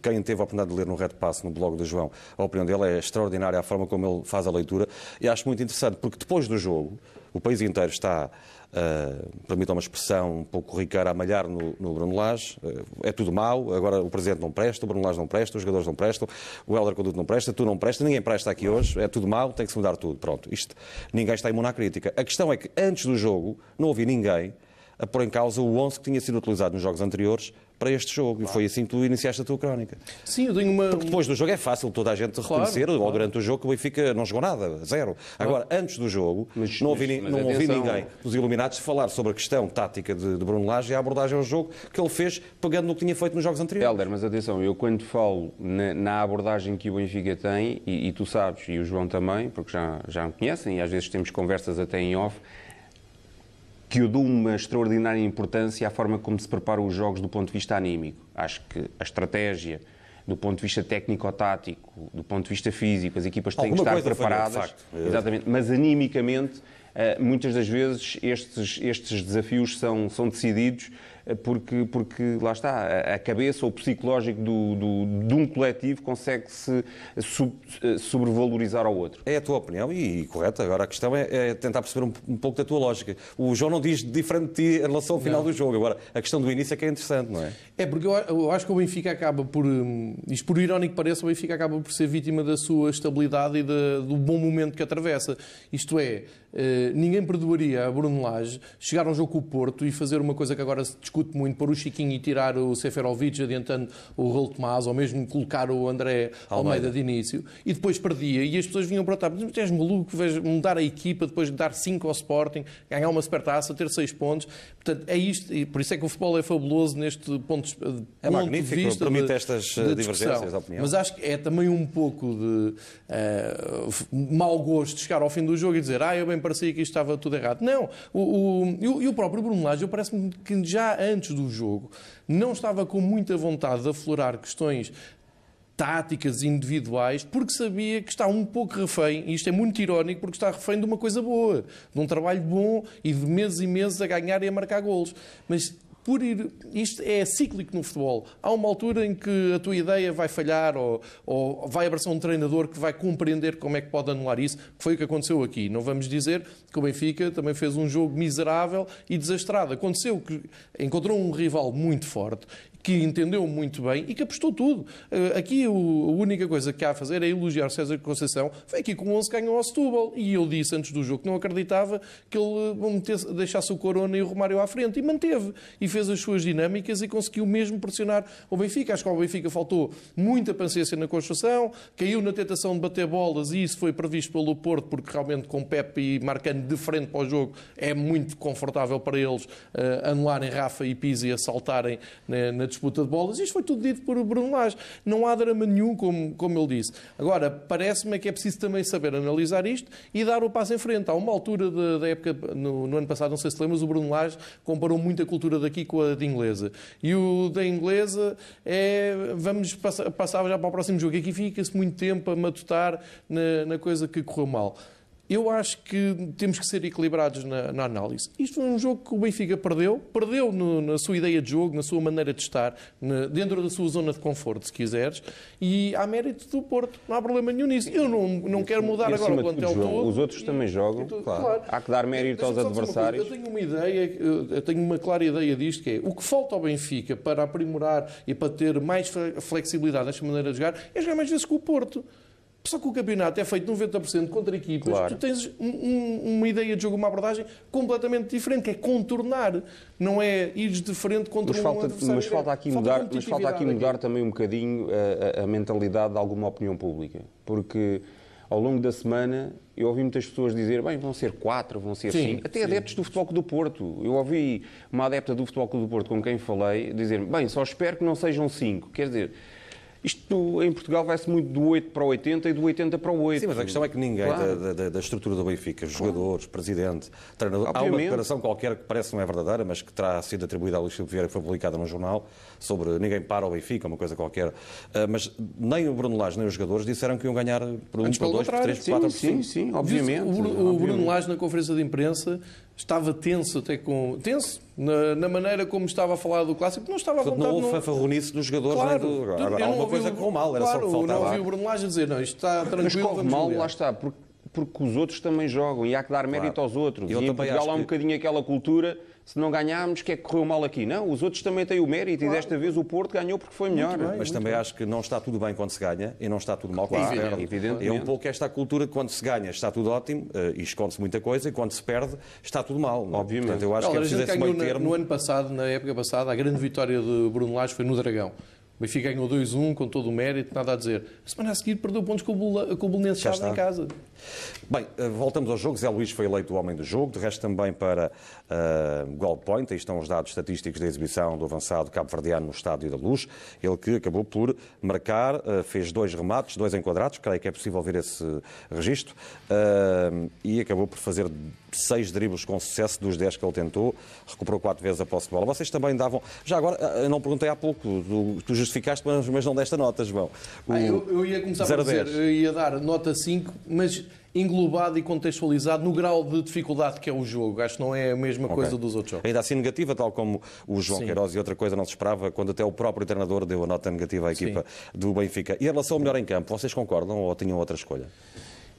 quem teve a oportunidade de ler no Red Pass, no blog do João, a opinião dele é extraordinária, a forma como ele faz a leitura. E acho muito interessante, porque depois do jogo, o país inteiro está uh, permitam uma expressão um pouco corriqueira, a malhar no, no Bruno Lage. Uh, é tudo mau, agora o Presidente não presta, o Bruno Lage não presta, os jogadores não prestam, o Helder Conduto não presta, tu não presta, ninguém presta aqui hoje, é tudo mau, tem que se mudar tudo. Pronto, isto, ninguém está imune à crítica. A questão é que antes do jogo não ouvi ninguém a pôr em causa o 11 que tinha sido utilizado nos jogos anteriores para este jogo. Claro. E foi assim que tu iniciaste a tua crónica. Sim, eu tenho uma. Porque depois do jogo é fácil toda a gente reconhecer, claro, ou durante o jogo, que o Benfica não jogou nada, zero. Agora, antes do jogo, mas, não ouvi, mas, mas não ouvi ninguém dos Iluminados falar sobre a questão tática de, de Bruno Lage e a abordagem ao jogo que ele fez, pegando no que tinha feito nos jogos anteriores. Helder, mas atenção, eu quando falo na, na abordagem que o Benfica tem, e, e, tu sabes, e o João também, porque já, já me conhecem, e às vezes temos conversas até em off que eu dou uma extraordinária importância à forma como se preparam os jogos do ponto de vista anímico. Acho que a estratégia, do ponto de vista técnico-tático, do ponto de vista físico, as equipas têm Alguma que estar coisa falhou, preparadas. facto. Exatamente, mas animicamente, eh, muitas das vezes estes, estes desafios são, são decididos porque, porque, lá está, a- cabeça ou o psicológico do, do- de um coletivo consegue-se sub- eh, sobrevalorizar ao outro. É a tua opinião e, correta. Agora a questão é, é tentar perceber um, um pouco da tua lógica. O João não diz diferente de ti em relação ao final do jogo. Agora, a questão do início é que é interessante, não é? É porque eu, eu acho que o Benfica acaba por, hum, isto por irónico que pareça, o Benfica acaba por ser vítima da sua estabilidade e da- do bom momento que atravessa. Isto é, ninguém perdoaria a Bruno Lage chegar a um jogo com o Porto e fazer uma coisa que agora se discute muito, pôr o Chiquinho e tirar o Seferovic adiantando o Raul Tomás, ou mesmo colocar o André Almeida, Almeida. de início, e depois perdia, e as pessoas vinham para trás, mas tu és maluco, mudar a equipa, depois de dar 5 ao Sporting, ganhar uma supertaça, ter 6 pontos. Portanto, é isto, e por isso é que o futebol é fabuloso neste ponto, de- ponto É magnífico, de vista. permite de- estas, de eh, discussão. divergências de opinião. Mas acho que é também um pouco de eh, mau gosto de chegar ao fim do jogo e dizer ah, eu bem parecia que isto estava tudo errado. Não, o, o, e o- próprio Bruno Lage, parece-me que já antes do jogo não estava com muita vontade de aflorar questões táticas individuais, porque sabia que está um pouco refém, e isto é muito irónico, porque está refém de uma coisa boa, de um trabalho bom e de meses e meses a ganhar e a marcar golos. Mas por ir, isto é cíclico no futebol. Há uma altura em que a tua ideia vai falhar ou, ou vai aparecer um treinador que vai compreender como é que pode anular isso, que foi o que aconteceu aqui. Não vamos dizer que o Benfica também fez um jogo miserável e desastrado. Aconteceu que encontrou um rival muito forte que entendeu muito bem e que apostou tudo. Eh, Aqui a única coisa que há a fazer é elogiar César Conceição. Foi aqui com 11 ganhou ao Setúbal. E eu disse antes do jogo que não acreditava que ele eh, metesse- deixasse o Corona e o Romário à frente. E manteve. E fez as suas dinâmicas e conseguiu mesmo pressionar o Benfica. Acho que ao Benfica faltou muita paciência na construção, caiu na tentação de bater bolas e isso foi previsto pelo Porto, porque realmente com Pepe e marcando de frente para o jogo é muito confortável para eles eh, anularem Rafa e Pizzi e assaltarem na, na disputa de bolas. Isto foi tudo dito por Bruno Lage. Não há drama nenhum, como, como ele disse. Agora, parece-me é que é preciso também saber analisar isto e dar o passo em frente. Há uma altura da, época, no, no ano passado, não sei se lembras, o Bruno Lage comparou muito a cultura daqui com a de inglesa. E o da inglesa é, vamos passar, passar já para o próximo jogo. Aqui fica-se muito tempo a matutar na, na coisa que correu mal. Eu acho que temos que ser equilibrados na, na análise. Isto foi um jogo que o Benfica perdeu, perdeu no- na sua ideia de jogo, na sua maneira de estar, na- dentro da sua zona de conforto, se quiseres, e há mérito do Porto. Não há problema nenhum nisso. Eu não, não quero mudar agora o tudo, plantel João, todo. os outros E- também jogam. tudo- Claro. Há que dar mérito aos adversários. Eu tenho uma ideia, eu- tenho uma clara ideia disto, que é o que falta ao Benfica para aprimorar e para ter mais fle- flexibilidade nesta maneira de jogar, é jogar mais vezes com o Porto. Só que o campeonato é feito 90% contra equipas. Claro. Tu tens um- um- uma ideia de jogo, uma abordagem completamente diferente, que é contornar, não é ir de frente contra Mas um falta, adversário mas falta aqui mudar, mas falta aqui mudar também um bocadinho a, a- a mentalidade de alguma opinião pública, porque ao longo da semana eu ouvi muitas pessoas dizer, bem, vão ser quatro, vão ser Sim, cinco, até sim. adeptos do Futebol Clube do Porto. Eu ouvi uma adepta do Futebol Clube do Porto com quem falei dizer, bem, só espero que não sejam cinco. Quer dizer, isto em Portugal vai-se muito do 8 para o 80 e do 80 para o 8. Sim, mas a questão é que ninguém Claro. da, da- da estrutura do Benfica, jogadores, presidente, treinador, há uma Obviamente. declaração qualquer que parece não é verdadeira, mas que terá sido atribuída a Luís Filipe Vieira, que foi publicada num jornal, sobre ninguém para o Benfica, uma coisa qualquer. Ah, mas nem o Bruno Lage nem os jogadores disseram que iam ganhar por um, Antes, por pelo dois, por contrário. três, por quatro, por Sim, cinco. sim, sim, obviamente. O, Bruno- o Bruno obviamente. Lage, na conferência de imprensa, estava tenso até com. tenso na, na maneira como estava a falar do clássico, não estava Portanto, vontade. não houve não- fanfarronice dos jogadores Claro, nem do. Agora, não alguma coisa o- correu mal, era claro, só que Não faltava. ouvi o Bruno Lage dizer, não, isto está tranquilo. Mas corre mal, lá está, porque, porque os outros também jogam e há que dar mérito Claro. aos outros. Eu e em Portugal há um que- bocadinho aquela cultura, se não ganharmos, que é que correu mal aqui? Não, os outros também têm o mérito e desta vez o Porto ganhou porque foi melhor. Mas também acho que não está tudo bem quando se ganha e não está tudo mal quando Claro, se perde. evidentemente. É um pouco esta cultura que quando se ganha está tudo ótimo eh, e esconde-se muita coisa e quando se perde está tudo mal. não é? Obviamente. Portanto, eu acho que é preciso gente esse ganhou meio termo. no ano passado, na época passada, a grande vitória de Bruno Lage foi no Dragão. O Benfica ganhou 2-1 com todo o mérito, nada a dizer. A semana a seguir perdeu pontos com o, Bula- com o Belenenses em casa. Bem, eh, voltamos aos jogos. Zé Luís foi eleito o homem do jogo, de resto também para uh, Goal Point. Aí estão os dados estatísticos da exibição do avançado cabo-verdiano no Estádio da Luz. Ele que acabou por marcar, eh, fez dois remates, dois enquadrados, creio que é possível ver esse registro, eh, e acabou por fazer seis dribles com sucesso dos 10 que ele tentou, recuperou quatro vezes a posse de bola. Vocês também davam. Já agora, eu não perguntei há pouco, tu, tu justificaste, mas não desta nota, João. O... Ah, eu, eu, ia começar por dizer, eu ia dar nota 5, mas englobado e contextualizado no grau de dificuldade que é o jogo. Acho que não é a mesma okay. coisa dos outros jogos. Ainda assim negativa, tal como o João Sim. Queiroz e outra coisa não se esperava, quando até o próprio treinador deu a nota negativa à equipa Sim. do Benfica. E em relação ao melhor em campo, vocês concordam ou tinham outra escolha?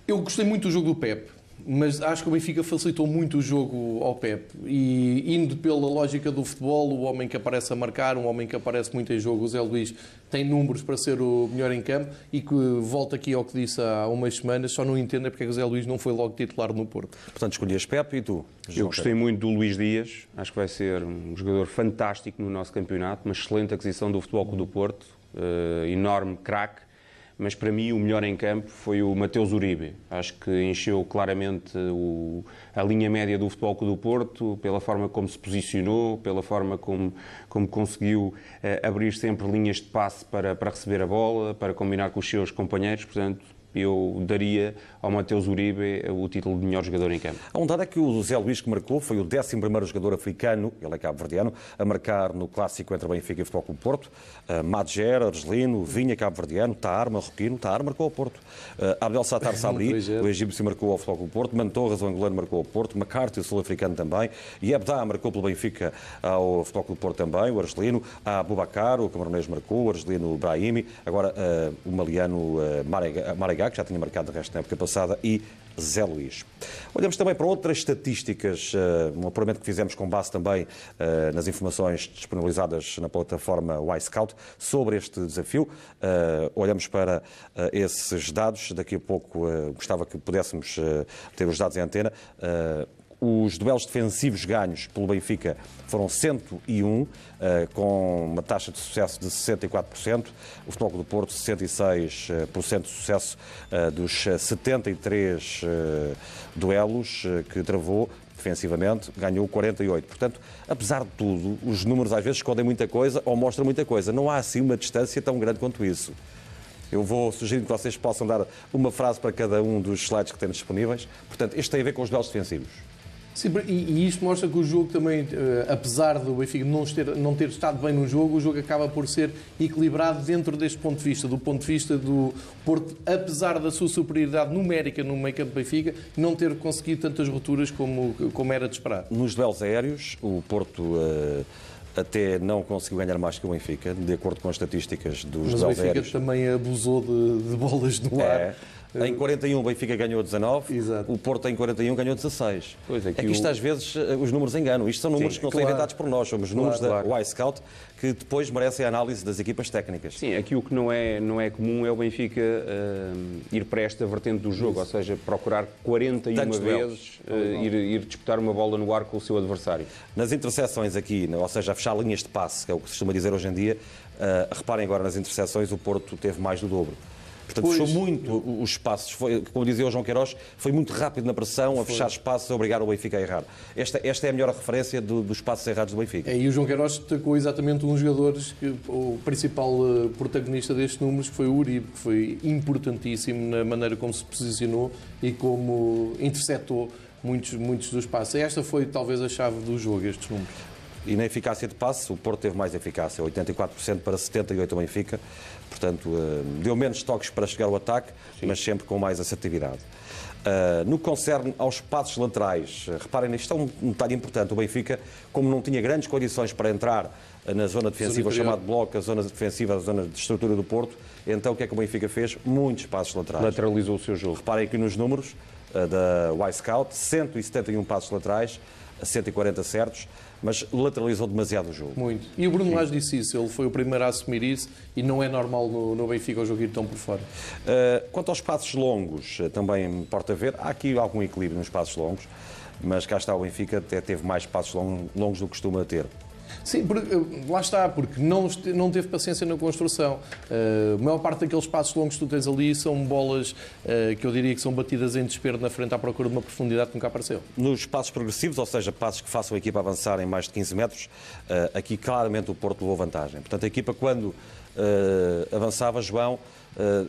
Eu gostei muito do jogo do Pep mas acho que o Benfica facilitou muito o jogo ao Pep. E indo pela lógica do futebol, o homem que aparece a marcar, um homem que aparece muito em jogo, o Zé Luís, tem números para ser o melhor em campo e que volta aqui ao que disse há umas semanas, só não entendo é porque o Zé Luís não foi logo titular no Porto. Portanto, escolhias Pep e tu? Eu gostei muito do Luís Dias, acho que vai ser um jogador fantástico no nosso campeonato, uma excelente aquisição do Futebol Clube do Porto, uh, enorme craque mas para mim o melhor em campo foi o Mateus Uribe. Acho que encheu claramente o, a linha média do Futebol Clube do Porto, pela forma como se posicionou, pela forma como, como conseguiu uh, abrir sempre linhas de passe para, para receber a bola, para combinar com os seus companheiros. Portanto, eu daria ao Mateus Uribe o título de melhor jogador em campo. A um dado é que o José Luís que marcou foi o 11 jogador africano, ele é cabo-verdiano, a marcar no clássico entre Benfica e Futebol Clube Porto. Uh, Madger, Argelino, Vinha, cabo-verdiano, Taar, marroquino, Taar marcou ao Porto. Uh, Abdel Sattar Sabri, o egípcio marcou ao Futebol Clube Porto. Mantorras, o angolano, marcou ao Porto. McCarthy, o sul-africano também. E Ebda marcou pelo Benfica ao Futebol Clube Porto também, o Argelino. A Abubacar, o camaronês marcou, o Argelino Brahimi. Agora uh, o maliano uh, Marega, que já tinha marcado de resto na época passada, e Zé Luís. Olhamos também para outras estatísticas, uh, um apuramento que fizemos com base também uh, nas informações disponibilizadas na plataforma Y-Scout sobre este desafio. Uh, olhamos para esses dados, daqui a pouco gostava que pudéssemos ter os dados em antena. Os duelos defensivos ganhos pelo Benfica foram 101, eh, com uma taxa de sucesso de 64%. O Futebol do Porto, 66% de sucesso eh, dos 73 eh, duelos que travou defensivamente, ganhou 48. Portanto, apesar de tudo, os números às vezes escondem muita coisa ou mostram muita coisa. Não há assim uma distância tão grande quanto isso. Eu vou sugerir que vocês possam dar uma frase para cada um dos slides que temos disponíveis. Portanto, isto tem a ver com os duelos defensivos. Sim, e, e isto mostra que o jogo também, eh, apesar do Benfica não ter, não ter estado bem no jogo, o jogo acaba por ser equilibrado dentro deste ponto de vista, do ponto de vista do Porto, apesar da sua superioridade numérica no meio campo do Benfica, não ter conseguido tantas rupturas como, como era de esperar. Nos duelos aéreos, o Porto... Uh até não conseguiu ganhar mais que o Benfica, de acordo com as estatísticas dos Mas o Benfica aéreos. também abusou de, de bolas no ar. Em 41 o Benfica ganhou 19, Exato. o Porto em 41 ganhou 16. Pois é, que, é que isto o... às vezes eh, os números enganam. Isto são números Sim, que não claro. são inventados por nós, somos claro, números claro. da Y-Scout que depois merecem a análise das equipas técnicas. Sim, aqui o que não é, não é comum é o Benfica uh, ir para esta vertente do jogo, Isso. ou seja, procurar 41 Tantos vezes uh, ir, ir, disputar uma bola no ar com o seu adversário. Nas interseções aqui, ou seja, a fechar linhas de passe, que é o que se costuma dizer hoje em dia, uh, reparem agora nas interseções, o Porto teve mais do dobro. Portanto, pois, fechou muito os espaços. Foi, como dizia o João Queiroz, foi muito rápido na pressão, a fechar espaços, a obrigar o Benfica a errar. Esta, esta é a melhor referência do, dos espaços errados do Benfica. É, e o João Queiroz destacou exatamente um dos jogadores, que, o principal uh, protagonista destes números, que foi o Uribe, que foi importantíssimo na maneira como se posicionou e como interceptou muitos, muitos dos passos. Esta foi talvez a chave do jogo, estes números. E na eficácia de passe, o Porto teve mais eficácia, 84% para 78% o Benfica. Portanto, uh, deu menos toques para chegar ao ataque, Sim. mas sempre com mais assertividade. Uh, no que concerne aos passos laterais, uh, reparem, isto é um, um detalhe importante. O Benfica, como não tinha grandes condições para entrar na zona defensiva, chamado bloco, a zona defensiva, a zona de estrutura do Porto, então o que é que o Benfica fez? Muitos passos laterais. Lateralizou o seu jogo. Reparem aqui nos números uh, da Y-Scout, 171 passos laterais, 140 certos mas lateralizou demasiado o jogo. Muito. E o Bruno Lage disse isso, ele foi o primeiro a assumir isso e não é normal no, no Benfica o jogo ir tão por fora. Uh, quanto aos passos longos, eh, também importa ver, há aqui algum equilíbrio nos passos longos, mas cá está o Benfica, até teve mais passos longos do que costuma ter. Sim, porque, eh, lá está, porque não, não teve paciência na construção. Uh, a maior parte daqueles passos longos que tu tens ali são bolas uh, que eu diria que são batidas em desespero na frente à procura de uma profundidade que nunca apareceu. Nos passos progressivos, ou seja, passos que façam a equipa avançar em mais de 15 metros, uh, aqui claramente o Porto levou vantagem. Portanto, a equipa quando avançava, João,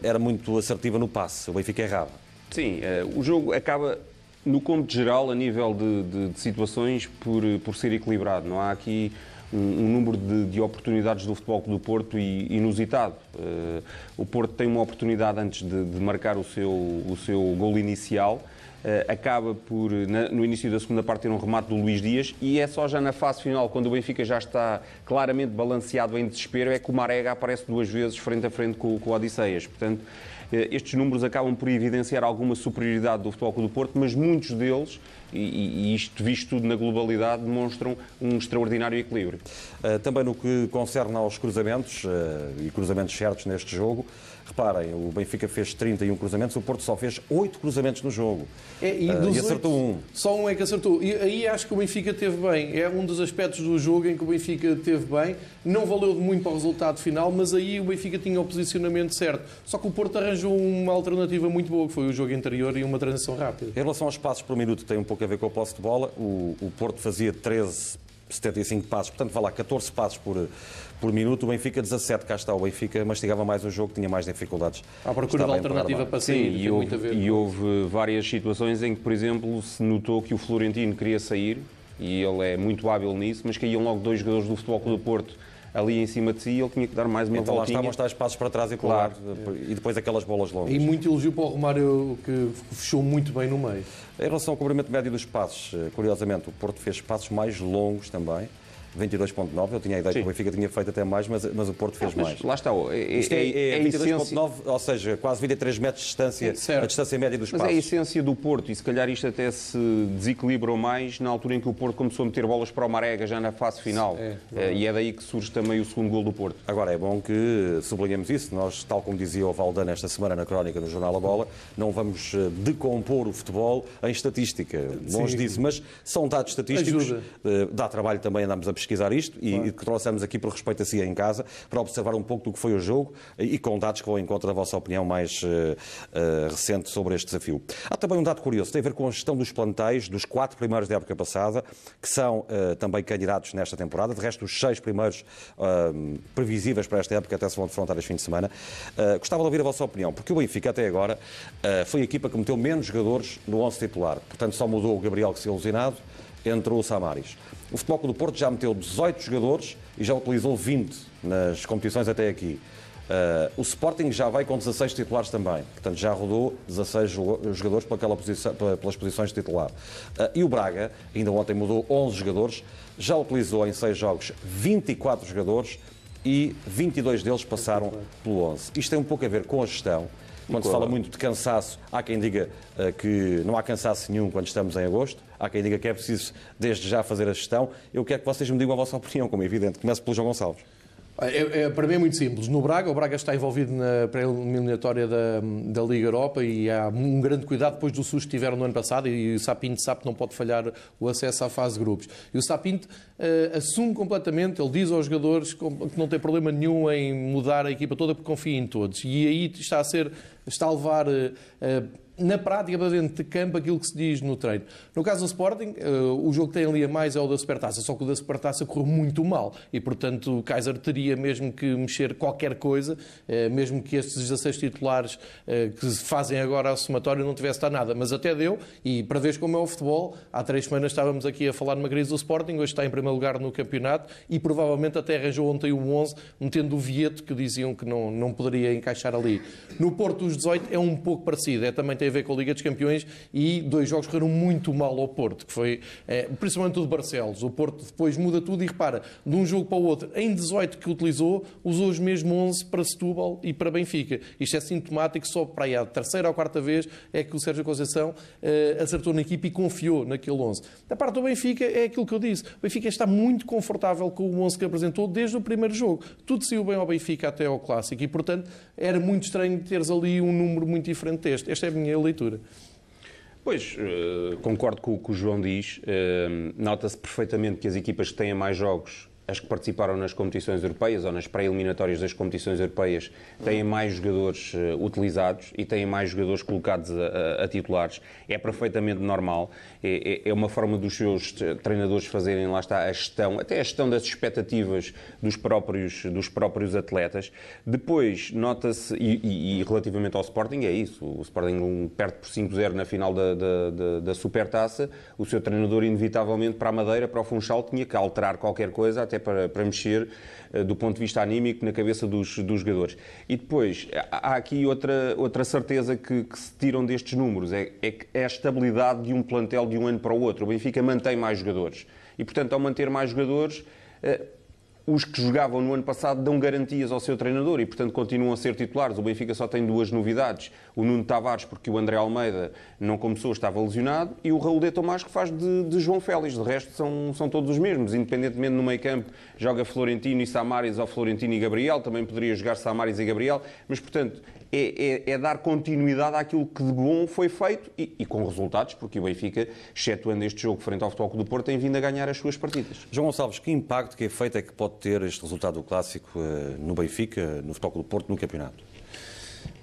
era muito assertiva no passe, o Benfica errava. Sim, o jogo acaba no cômputo geral, a nível de, de, de, situações, por, por ser equilibrado. Não há aqui um, um número de, de, oportunidades do Futebol do Porto inusitado. Uh, o Porto tem uma oportunidade antes de, marcar o seu, o seu gol inicial. Uh, acaba por, na, no início da segunda parte, ter um remate do Luís Dias e é só já na fase final, quando o Benfica já está claramente balanceado em desespero, é que o Marega aparece duas vezes frente a frente com, com o Odisseias. Portanto, estes números acabam por evidenciar alguma superioridade do Futebol do Porto, mas muitos deles e, e, isto visto tudo na globalidade demonstram um extraordinário equilíbrio. Uh, também no que concerne aos cruzamentos uh, e cruzamentos certos neste jogo, Reparem, o Benfica fez 31 cruzamentos, o Porto só fez 8 cruzamentos no jogo. É, e, uh, e acertou 8, um. Só um é que acertou. E aí acho que o Benfica teve bem. É um dos aspectos do jogo em que o Benfica teve bem. Não valeu de muito para o resultado final, mas aí o Benfica tinha o posicionamento certo. Só que o Porto arranjou uma alternativa muito boa, que foi o jogo anterior e uma transição rápida. Em relação aos passos por minuto, tem um pouco a ver com o posse de bola. O, o Porto fazia 13 75 passos, portanto, vai lá, 14 passos por, por minuto. O Benfica 17, cá está. O Benfica mastigava mais o jogo, tinha mais dificuldades. À procura de alternativa para sair. Sim, e houve, e houve várias situações em que, por exemplo, se notou que o Florentino queria sair, e ele é muito hábil nisso, mas caíam logo dois jogadores do Futebol Clube do Porto ali em cima de si ele tinha que dar mais uma então, voltinha. Então lá estavam os passos para trás e para claro. lado, e depois aquelas bolas longas. E muito elogio para o Romário, que fechou muito bem no meio. Em relação ao cobrimento médio dos passos, eh, curiosamente, o Porto fez passos mais longos também. 22.9, eu tinha a ideia Sim. que o Benfica tinha feito até mais, mas, mas o Porto fez mas, mais. Lá está, é, Isto é, é, é 22.9, ou seja, quase 23 metros de distância, a distância média dos passos. Mas é a essência do Porto, e se calhar isto até se desequilibrou mais na altura em que o Porto começou a meter bolas para o Marega, já na fase final. É, é, e é daí que surge também o segundo gol do Porto. Agora, é bom que sublinhemos isso, nós, tal como dizia o Valdano esta semana na crónica no Jornal A Bola, não vamos eh, decompor o futebol em estatística, longe disso, mas são dados estatísticos, Ajuda. Eh, dá trabalho também andarmos a pesquisar isto, e e que trouxemos aqui por respeito a si em casa, para observar um pouco do que foi o jogo e com dados que vão em conta da vossa opinião mais uh, uh, recente sobre este desafio. Há também um dado curioso, tem a ver com a gestão dos plantéis dos quatro primeiros da época passada, que são uh, também candidatos nesta temporada. De resto, os seis primeiros previsíveis para esta época até se vão defrontar este fim de semana. gostava de ouvir a vossa opinião, porque o Benfica até agora foi a equipa que meteu menos jogadores no 11 titular. Portanto, só mudou o Gabriel que se ilusionado, entrou o Samaris. O Futebol do Porto já meteu 18 jogadores e já utilizou 20 nas competições até aqui. Uh, o Sporting já vai com 16 titulares também, portanto já rodou 16 jogadores posição, pelas posições de titular. Uh, e o Braga, ainda ontem mudou 11 jogadores, já utilizou em 6 jogos 24 jogadores e 22 deles passaram pelo 11. Isto tem um pouco a ver com a gestão. Quando se fala muito de cansaço, há quem diga uh, que não há cansaço nenhum quando estamos em agosto. Há quem diga que é preciso, desde já, fazer a gestão. Eu quero que vocês me digam a vossa opinião, como é evidente. Começo pelo João Gonçalves. É, é, para mim é muito simples. No Braga, o Braga está envolvido na pré-eliminatória da, da Liga Europa e há um grande cuidado depois do susto que tiveram no ano passado e o Sapinto sabe que não pode falhar o acesso à fase de grupos. E o Sapinto uh, assume completamente, ele diz aos jogadores que não tem problema nenhum em mudar a equipa toda porque confia em todos. E aí está a ser, está a levar... Uh, na prática, para dentro de campo, aquilo que se diz no treino. No caso do Sporting, uh, o jogo que tem ali a mais é o da Supertaça, só que o da Supertaça correu muito mal e, portanto, o Kaiser teria mesmo que mexer qualquer coisa, uh, mesmo que estes 16 titulares uh, que fazem agora a somatório não tivesse dado nada. Mas até deu, e para ver como é o futebol, há três semanas estávamos aqui a falar numa crise do Sporting, hoje está em primeiro lugar no campeonato e provavelmente até arranjou ontem o 11, metendo o Vieto, que diziam que não, não poderia encaixar ali. No Porto, os 18 é um pouco parecido, é também tem a ver com a Liga dos Campeões e dois jogos correram muito mal ao Porto, que foi é, principalmente o de Barcelos. O Porto depois muda tudo e repara, de um jogo para o outro, em 18 que utilizou, usou os mesmos 11 para Setúbal e para Benfica. Isto é sintomático, só para aí a terceira ou quarta vez é que o Sérgio Conceição é, acertou na equipe e confiou naquele 11. Da parte do Benfica é aquilo que eu disse. O Benfica está muito confortável com o 11 que apresentou desde o primeiro jogo. Tudo saiu bem ao Benfica até ao Clássico e, portanto, era muito estranho teres ali um número muito diferente deste. Esta é a minha leitura. Pois, uh, concordo com o que o João diz. Uh, Nota-se perfeitamente que as equipas que têm mais jogos as que participaram nas competições europeias ou nas pré-eliminatórias das competições europeias têm mais jogadores uh, utilizados e têm mais jogadores colocados a, a, a titulares. É perfeitamente normal. É, é, é, uma forma dos seus treinadores fazerem, lá está, a gestão, até a gestão das expectativas dos próprios, dos próprios atletas. Depois, nota-se, e, e, e, relativamente ao Sporting, é isso. O Sporting perde por 5-0 na final da, da, da, da Supertaça. O seu treinador, inevitavelmente, para a Madeira, para o Funchal, tinha que alterar qualquer coisa, até para, para mexer uh, do ponto de vista anímico na cabeça dos, dos jogadores. E depois, há aqui outra, outra certeza que, que se tiram destes números, é, é, é a estabilidade de um plantel de um ano para o outro. O Benfica mantém mais jogadores. E, portanto, ao manter mais jogadores, uh, os que jogavam no ano passado dão garantias ao seu treinador e, portanto, continuam a ser titulares. O Benfica só tem duas novidades. O Nuno Tavares, porque o André Almeida não começou, estava lesionado, e o Raul de Tomás, que faz de, de João Félix. De resto, são, são todos os mesmos. Independentemente no meio campo, joga Florentino e Samaris ou Florentino e Gabriel. Também poderia jogar Samaris e Gabriel. Mas, portanto, é, é, é, dar continuidade àquilo que de bom foi feito e, e, com resultados, porque o Benfica, excetuando este jogo frente ao Futebol do Porto, tem vindo a ganhar as suas partidas. João Gonçalves, que impacto, que efeito é que pode ter este resultado do Clássico eh, no Benfica, no Futebol do Porto, no campeonato?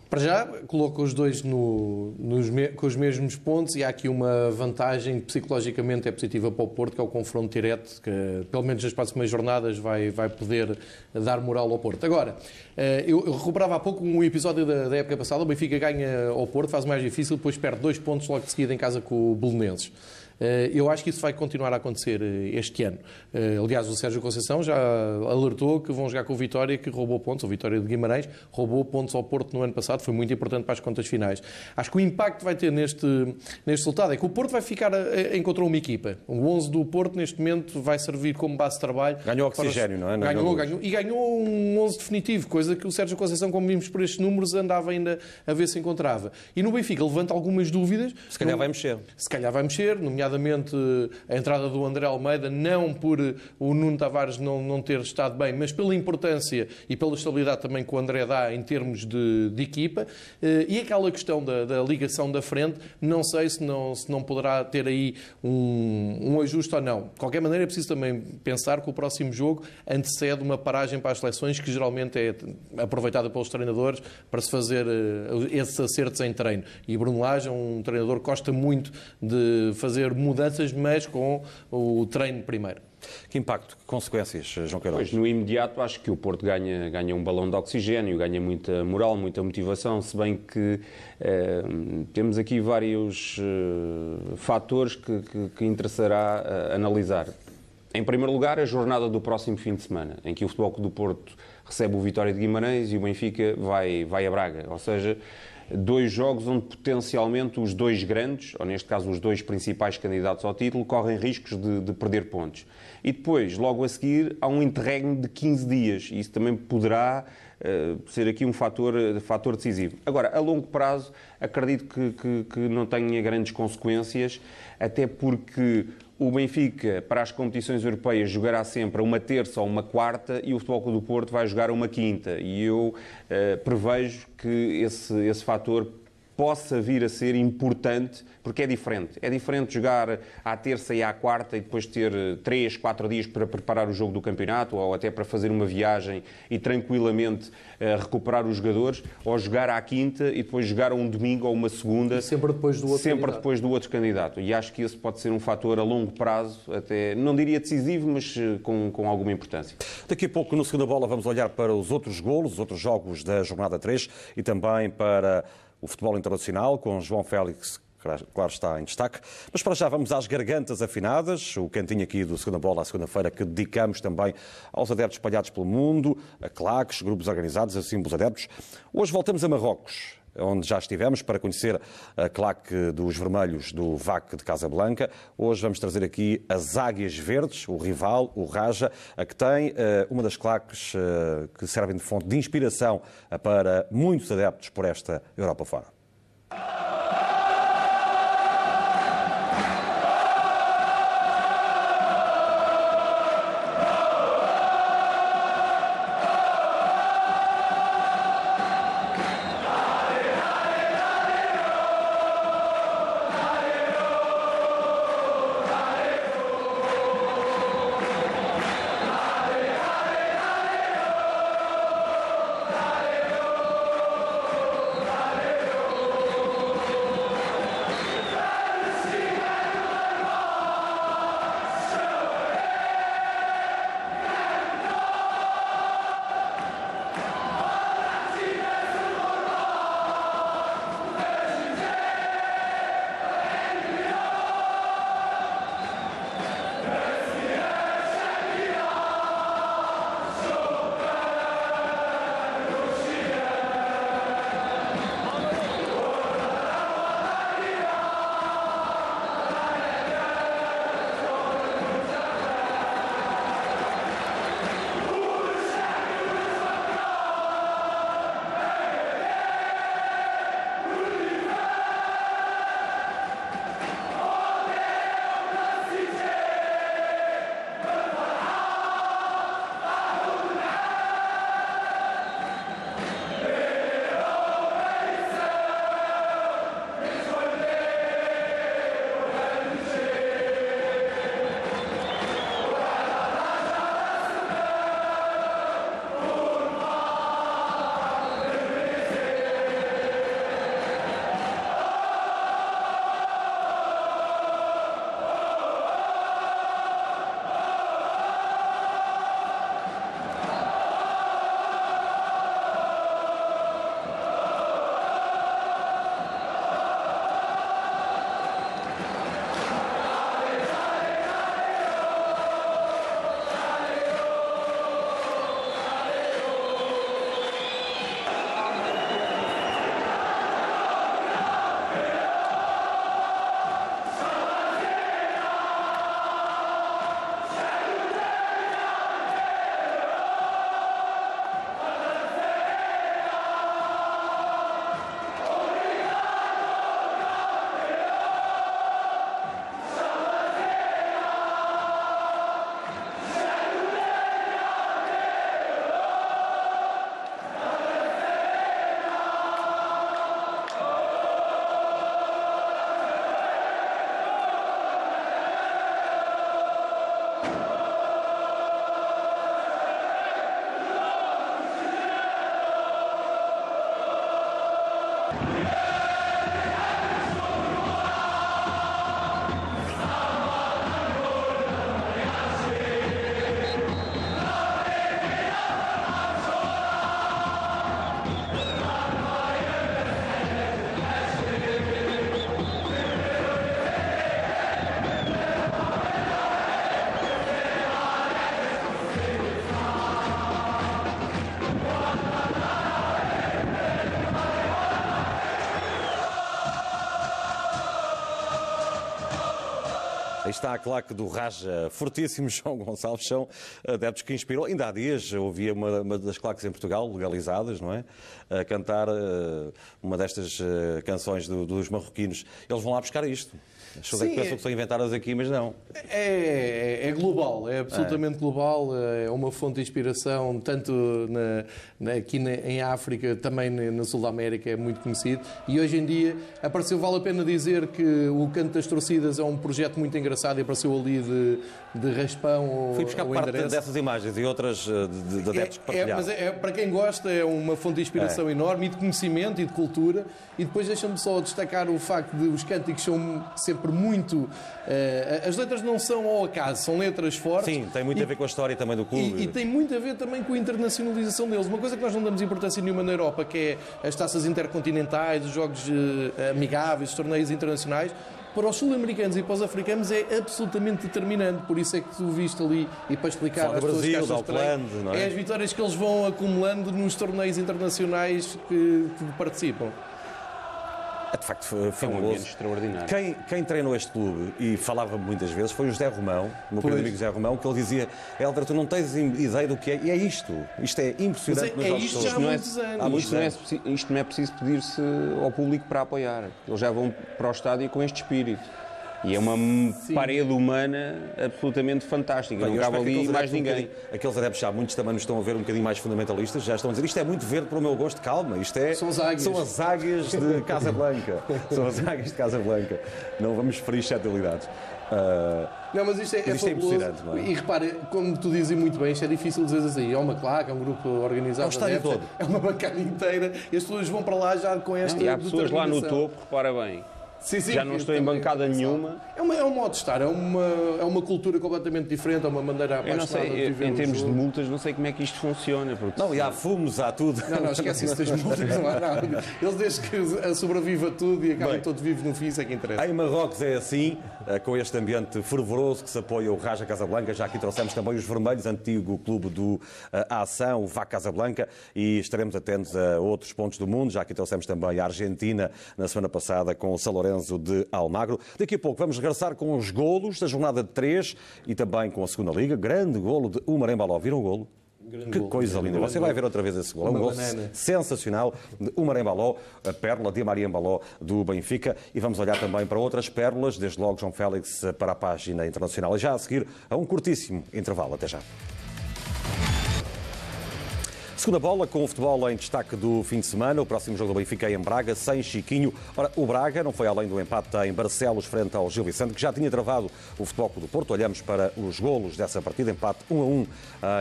Para já, coloca os dois no, nos, com os mesmos pontos e há aqui uma vantagem que psicologicamente é positiva para o Porto, que é o confronto direto, que pelo menos nas próximas jornadas vai, vai poder dar moral ao Porto. Agora, eh, eu, eu recuperava há pouco um episódio da, da, época passada, o Benfica ganha ao Porto, faz mais difícil, depois perde dois pontos logo de seguida em casa com o Belenenses. Eh, eu acho que isso vai continuar a acontecer eh, este ano. Eh, aliás, o Sérgio Conceição já alertou que vão jogar com o Vitória, que roubou pontos, o Vitória de Guimarães, roubou pontos ao Porto no ano passado, foi muito importante para as contas finais. Acho que o impacto vai ter neste, neste resultado é que o Porto vai ficar, encontrou uma equipa. O 11 do Porto, neste momento, vai servir como base de trabalho. Ganhou oxigênio, não é? Ganhou, ganhou, ganhou, e ganhou um 11 definitivo, coisa que o Sérgio Conceição, como vimos por estes números, andava ainda a ver se encontrava. E no Benfica levanta algumas dúvidas. Se calhar no, vai mexer. Se calhar vai mexer, nomeadamente a entrada do André Almeida, não por o Nuno Tavares não, não ter estado bem, mas pela importância e pela estabilidade também que o André dá em termos de, de equipa. Eh, e aquela questão da, da, ligação da frente, não sei se não, se não poderá ter aí um, um ajuste ou não. De qualquer maneira, é preciso também pensar que o próximo jogo antecede uma paragem para as seleções, que geralmente é aproveitada pelos treinadores para se fazer eh, esses acertos em treino. E Bruno Lage é um treinador que gosta muito de fazer mudanças, mas com o treino primeiro. Que impacto, que consequências, João Queiroz? Pois, no imediato, acho que o Porto ganha, ganha um balão de oxigênio, ganha muita moral, muita motivação, se bem que eh, temos aqui vários eh, fatores que, que, que interessará eh, analisar. Em primeiro lugar, a jornada do próximo fim de semana, em que o Futebol do Porto recebe o Vitória de Guimarães e o Benfica vai, vai a Braga. Ou seja, dois jogos onde potencialmente os dois grandes, ou neste caso os dois principais candidatos ao título, correm riscos de, de perder pontos. E depois, logo a seguir, há um interregno de 15 dias, isso também poderá uh, ser aqui um fator, fator decisivo. Agora, a longo prazo, acredito que, que, que não tenha grandes consequências, até porque o Benfica, para as competições europeias, jogará sempre uma terça ou uma quarta e o Futebol Clube do Porto vai jogar uma quinta. E eu uh, prevejo que esse, esse fator possa vir a ser importante, porque é diferente. É diferente jogar à terça e à quarta e depois ter eh, três, quatro dias para preparar o jogo do campeonato ou até para fazer uma viagem e tranquilamente uh, recuperar os jogadores, ou jogar à quinta e depois jogar a um domingo ou uma segunda. E sempre depois do outro Sempre candidato. depois do outro candidato. E acho que esse pode ser um fator a longo prazo, até, não diria decisivo, mas uh, com, com alguma importância. Daqui a pouco, no segunda bola, vamos olhar para os outros golos, os outros jogos da jornada 3 e também para o futebol internacional, com João Félix, claro está em destaque. Mas para já vamos às gargantas afinadas, o cantinho aqui do Segunda Bola à segunda-feira que dedicamos também aos adeptos espalhados pelo mundo, a claques, grupos organizados, a símbolos adeptos. Hoje voltamos a Marrocos, onde já estivemos para conhecer a claque dos vermelhos do VAC de Casablanca. Hoje vamos trazer aqui as Águias Verdes, o rival, o Raja, a que tem uh, uma das claques uh, que servem de fonte de inspiração para muitos adeptos por esta Europa fora. Está a claque do Raja, fortíssimo João Gonçalves, são adeptos que inspiram. Ainda há dias ouvia uma, uma das claques em Portugal, legalizadas, não é? A cantar uh, uma destas uh, canções do, dos marroquinos. Eles vão lá buscar isto. As pessoas é que pensam que são inventadas aqui, mas não. É, é, é global, é absolutamente é. global, é uma fonte de inspiração, tanto na, na, aqui na, em África, também na Sul da América, é muito conhecido. E hoje em dia apareceu, vale a pena dizer que o Canto das Torcidas é um projeto muito engraçado e apareceu ali de, de raspão. Fui buscar parte endereço. dessas imagens e outras eh, de, de adeptos é, é, mas é, para quem gosta, é uma fonte de inspiração é. enorme e de conhecimento e de cultura. E depois deixa-me só destacar o facto de os cânticos são sempre muito. Uh, as letras não são ao acaso, são letras fortes. Sim, tem muito e, a ver com a história também do clube. E, e, tem muito a ver também com a internacionalização deles. Uma coisa que nós não damos importância nenhuma na Europa, que é as taças intercontinentais, os jogos uh, amigáveis, os torneios internacionais para os sul-americanos e para os africanos é absolutamente determinante. Por isso é que tu viste ali, e para explicar às pessoas que Auckland, é? é as vitórias que eles vão acumulando nos torneios internacionais que, que participam. É de facto foi fabuloso. É um extraordinário. Quem, quem treinou este clube e falava muitas vezes foi o José Romão, o meu querido amigo José Romão, que ele dizia: Helder, tu não tens ideia do que é. E é isto. Isto é impressionante Mas é, é isto já há muitos anos. Há muitos anos. Isto, não é, isto não é preciso pedir-se ao público para apoiar. Eles já vão para o estádio com este espírito. E é uma Sim. parede humana absolutamente fantástica. Bem, não cabe ali mais ninguém. Um aqueles adeptos já, muitos também nos estão a ver um bocadinho mais fundamentalistas, já estão a dizer isto é muito verde para o meu gosto. Calma, isto é. São as águias. São as águias de Casa Blanca. são as águias de Casa Blanca. Não vamos ferir suscetibilidades. Uh, não, mas isto é, mas isto é impressionante, é? E repare, como tu dizes muito bem, isto é difícil dizer assim. É uma claque, é um grupo organizado. É um estádio todo. É uma bancada inteira e as pessoas vão para lá já com esta. Não, e há pessoas lá no topo, repara bem Sim, sim, já não estou em bancada nenhuma. É, uma, é um modo de estar, é uma, é uma cultura completamente diferente, é uma maneira apaixonada eu não sei, de viver Em termos de multas, não sei como é que isto funciona. Porque não, e há fumos, há tudo. Não, não, esquece isso das multas, não há nada. Eles desde que sobreviva tudo e acabam todos vivos no fim, isso é que interessa. Em Marrocos é assim, eh, com este ambiente fervoroso que se apoia o Raja Casablanca. Já aqui trouxemos também os Vermelhos, antigo clube do eh, a Ação, o VAC Casablanca, e estaremos atentos a outros pontos do mundo. Já aqui trouxemos também a Argentina na semana passada com o São Lourenço de Almagro. Daqui a pouco vamos regressar com os golos da jornada de 3 e também com a segunda liga. Grande golo de Umar Embaló. Viram o golo? Grande que gol, coisa linda. Você vai ver outra vez esse gol. É um gol sensacional de Umar Embaló, a pérola de Maria Embaló do Benfica. E vamos olhar também para outras pérolas, desde logo João Félix para a página internacional. E já a seguir a um curtíssimo intervalo. Até já. Segunda bola com o futebol em destaque do fim de semana. O próximo jogo do Benfica é em Braga, sem Chiquinho. Ora, o Braga não foi além do empate em Barcelos frente ao Gil Vicente, que já tinha travado o futebol do Porto. Olhamos para os golos dessa partida, empate 1 a 1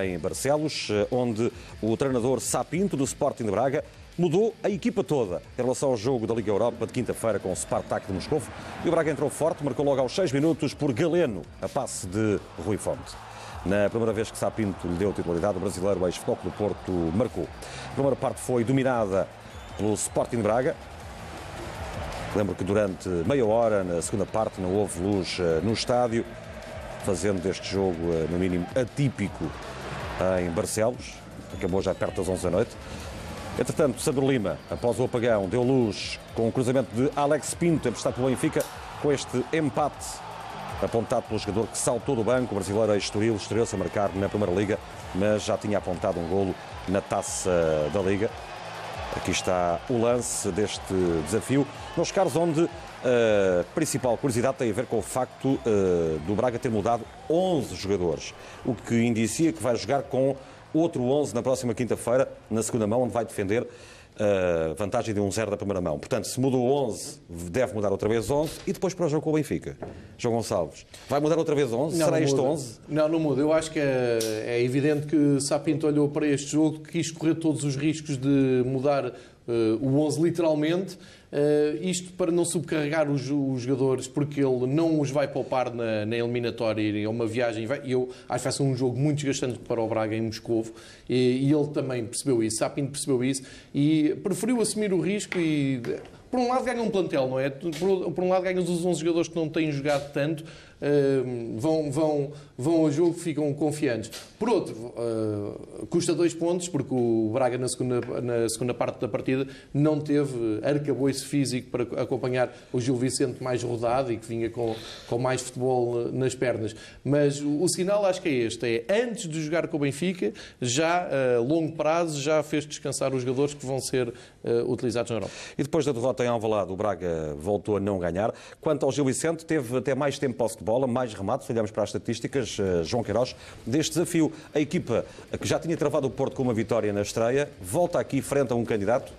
em Barcelos, onde o treinador Sapinto do Sporting de Braga mudou a equipa toda em relação ao jogo da Liga Europa de quinta-feira com o Spartak de Moscou. E o Braga entrou forte, marcou logo aos 6 minutos por Galeno, a passe de Rui Fonte. Na primeira vez que Sapinto lhe deu titularidade, o brasileiro ex-Futebol do Porto marcou. A primeira parte foi dominada pelo Sporting Braga. Lembro que durante meia hora, na segunda parte, não houve luz eh, no estádio, fazendo deste jogo, eh, no mínimo, atípico em Barcelos. Acabou já perto das 11 da noite. Entretanto, Sandro Lima, após o apagão, deu luz com o cruzamento de Alex Pinto, emprestado pelo Benfica, com este empate apontado pelo jogador que saltou do banco, o brasileiro Estoril, estreou-se a marcar na Primeira Liga, mas já tinha apontado um golo na Taça da Liga. Aqui está o lance deste desafio. Meus caros, onde a principal curiosidade tem a ver com o facto uh, do Braga ter mudado 11 jogadores, o que indicia que vai jogar com outro 11 na próxima quinta-feira, na segunda mão, onde vai defender a vantagem de um zero da primeira mão. Portanto, se mudou 11, deve mudar outra vez 11 e depois para o jogo com o Benfica. João Gonçalves. Vai mudar outra vez 11? Não, Será este 11? Não, não muda. Eu acho que é, é, evidente que Sapinto olhou para este jogo, quis correr todos os riscos de mudar uh, o 11 literalmente Uh, isto para não subcarregar os, os, jogadores, porque ele não os vai poupar na, na eliminatória. É uma viagem. E eu acho que vai ser um jogo muito desgastante para o Braga em Moscou. E, e ele também percebeu isso. Sapinto percebeu isso e preferiu assumir o risco e por um lado ganha um plantel, não é? Por, por um lado ganhas os 11 jogadores que não têm jogado tanto, uh, vão, vão, vão ao jogo, ficam confiantes. Por outro, uh, custa dois pontos, porque o Braga, na segunda, na segunda parte da partida, não teve arcabouço físico para acompanhar o Gil Vicente mais rodado e que vinha com, com mais futebol nas pernas. Mas o, o sinal acho que é este: é antes de jogar com o Benfica, já a longo prazo, já fez descansar os jogadores que vão ser uh, utilizados na Europa. E depois da derrota em Alvalade, o Braga voltou a não ganhar. Quanto ao Gil Vicente, teve até mais tempo posse de bola, mais remates, olhamos para as estatísticas, uh, João Queiroz, deste desafio. A equipa que já tinha travado o Porto com uma vitória na estreia, volta aqui frente a um candidato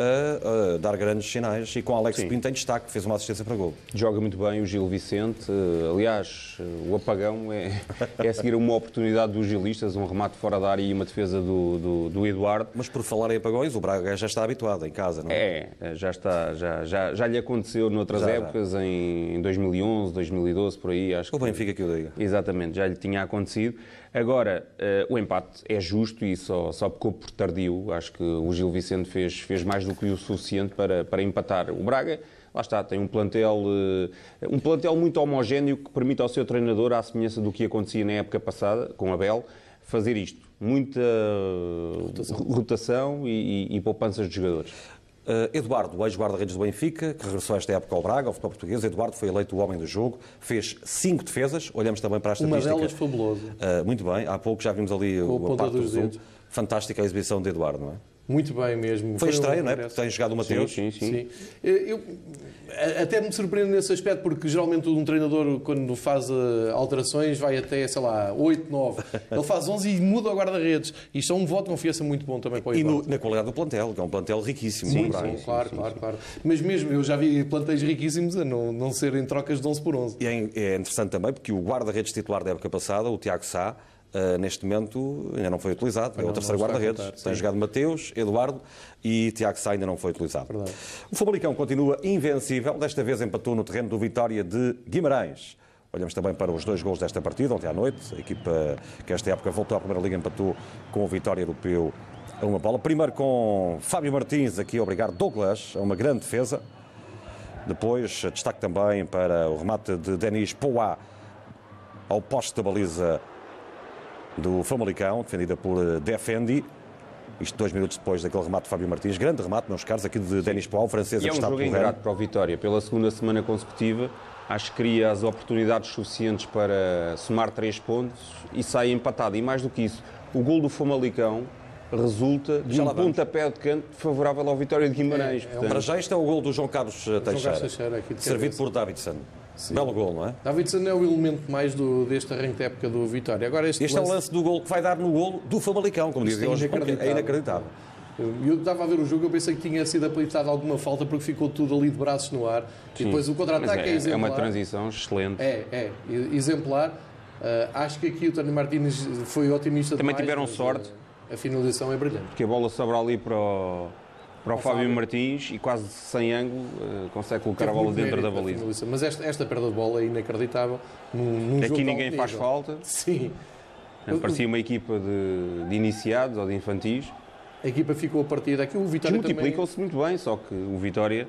a, a, dar grandes sinais e com Alex Sim. Pinto em destaque, fez uma assistência para gol. Joga muito bem o Gil Vicente. Eh, aliás, o apagão é, é seguir uma oportunidade dos gilistas, um remate fora da área e uma defesa do, do, do, Eduardo. Mas por falar em apagões, o Braga já está habituado em casa, não é? É, já está, já, já, já lhe aconteceu noutras já, épocas, já. Em, 2011, 2012, por aí. Acho o Benfica que o diga. Exatamente, já lhe tinha acontecido. Agora, uh, o empate é justo e só, só pecou por tardio. Acho que o Gil Vicente fez, fez mais do que o suficiente para, para empatar. O Braga, lá está, tem um plantel, uh, um plantel muito homogéneo que permite ao seu treinador, à semelhança do que acontecia na época passada com Abel, fazer isto. Muita rotação, rotação e, e, e poupanças de jogadores. Uh, Eduardo, o ex-guarda-redes do Benfica, que regressou esta época ao Braga, ao futebol português. Eduardo foi eleito o homem do jogo, fez cinco defesas. Olhamos também para a estatística. Uma delas fabulosa. Uh, muito bem, há pouco já vimos ali Com a parte dos dedos. Fantástica a exibição de Eduardo, não é? Muito bem mesmo. Foi, Foi estreia, não é? Porque tem jogado o Mateus. Sim, sim, sim. sim. Eu, até me surpreende nesse aspecto, porque geralmente um treinador, quando faz eh, alterações, vai até, sei lá, 8, 9. Ele faz 11 e muda o guarda-redes. Isto é um voto de confiança muito bom também para o E no, na qualidade do plantel, que é um plantel riquíssimo. Sim, sim, sim claro, sim, claro, claro. Mas mesmo, eu já vi plantéis riquíssimos a não, não serem trocas de 11 por 11. E é, é interessante também, porque o guarda-redes titular da época passada, o Tiago Sá, Uh, neste momento ainda não foi utilizado. é o terceiro guarda-redes. Tem jogado Mateus, Eduardo e Tiago Sá ainda não foi utilizado. Verdade. O Famalicão continua invencível. Desta vez empatou no terreno do Vitória de Guimarães. Olhamos também para os dois gols desta partida, ontem à noite. A equipa que esta época voltou à Primeira Liga empatou com o Vitória Europeu a uma bola. Primeiro com Fábio Martins aqui a obrigar Douglas a uma grande defesa. Depois, destaque também para o remate de Denis Poá ao poste da baliza do Famalicão, defendida por eh, Defendi. Isto dois minutos depois daquele remate de Fábio Martins. Grande remate, meus caros, aqui de Denis Paulo, francês e é um jogo ingrato para o Vitória. Pela segunda semana consecutiva, acho que cria as oportunidades suficientes para somar três pontos e sai empatado. E mais do que isso, o gol do Famalicão resulta de já um pontapé de canto favorável ao Vitória de Guimarães. É, é, Para já, este é o gol do João Carlos eh, Teixeira, João Carlos Teixeira servido por Davidson. Sim. Belo gol, não é? Davidson é o elemento mais do, deste arranque de época do Vitória. Agora este, este lance... é o lance do gol que vai dar no gol do Famalicão, como dizia é hoje. É inacreditável. Eu estava a ver o jogo, eu pensei que tinha sido aplicada alguma falta porque ficou tudo ali de braços no ar. Sim. E depois o contra-ataque é, é, exemplar. É uma transição excelente. É, é, exemplar. Uh, acho que aqui o Tony Martins foi otimista Também demais, tiveram sorte. A, a finalização é brilhante. Porque a bola sobra ali para o para o, Fábio, Martins e quase sem ângulo uh, consegue colocar Teve a bola dentro da baliza. Mas esta, esta perda de bola é inacreditável. Num, num Aqui ninguém faz nível. falta. Sim. Parecia uma equipa de, de, iniciados ou de infantis. A equipa ficou a partir daqui. O Vitória multiplicam-se também... muito bem, só que o Vitória,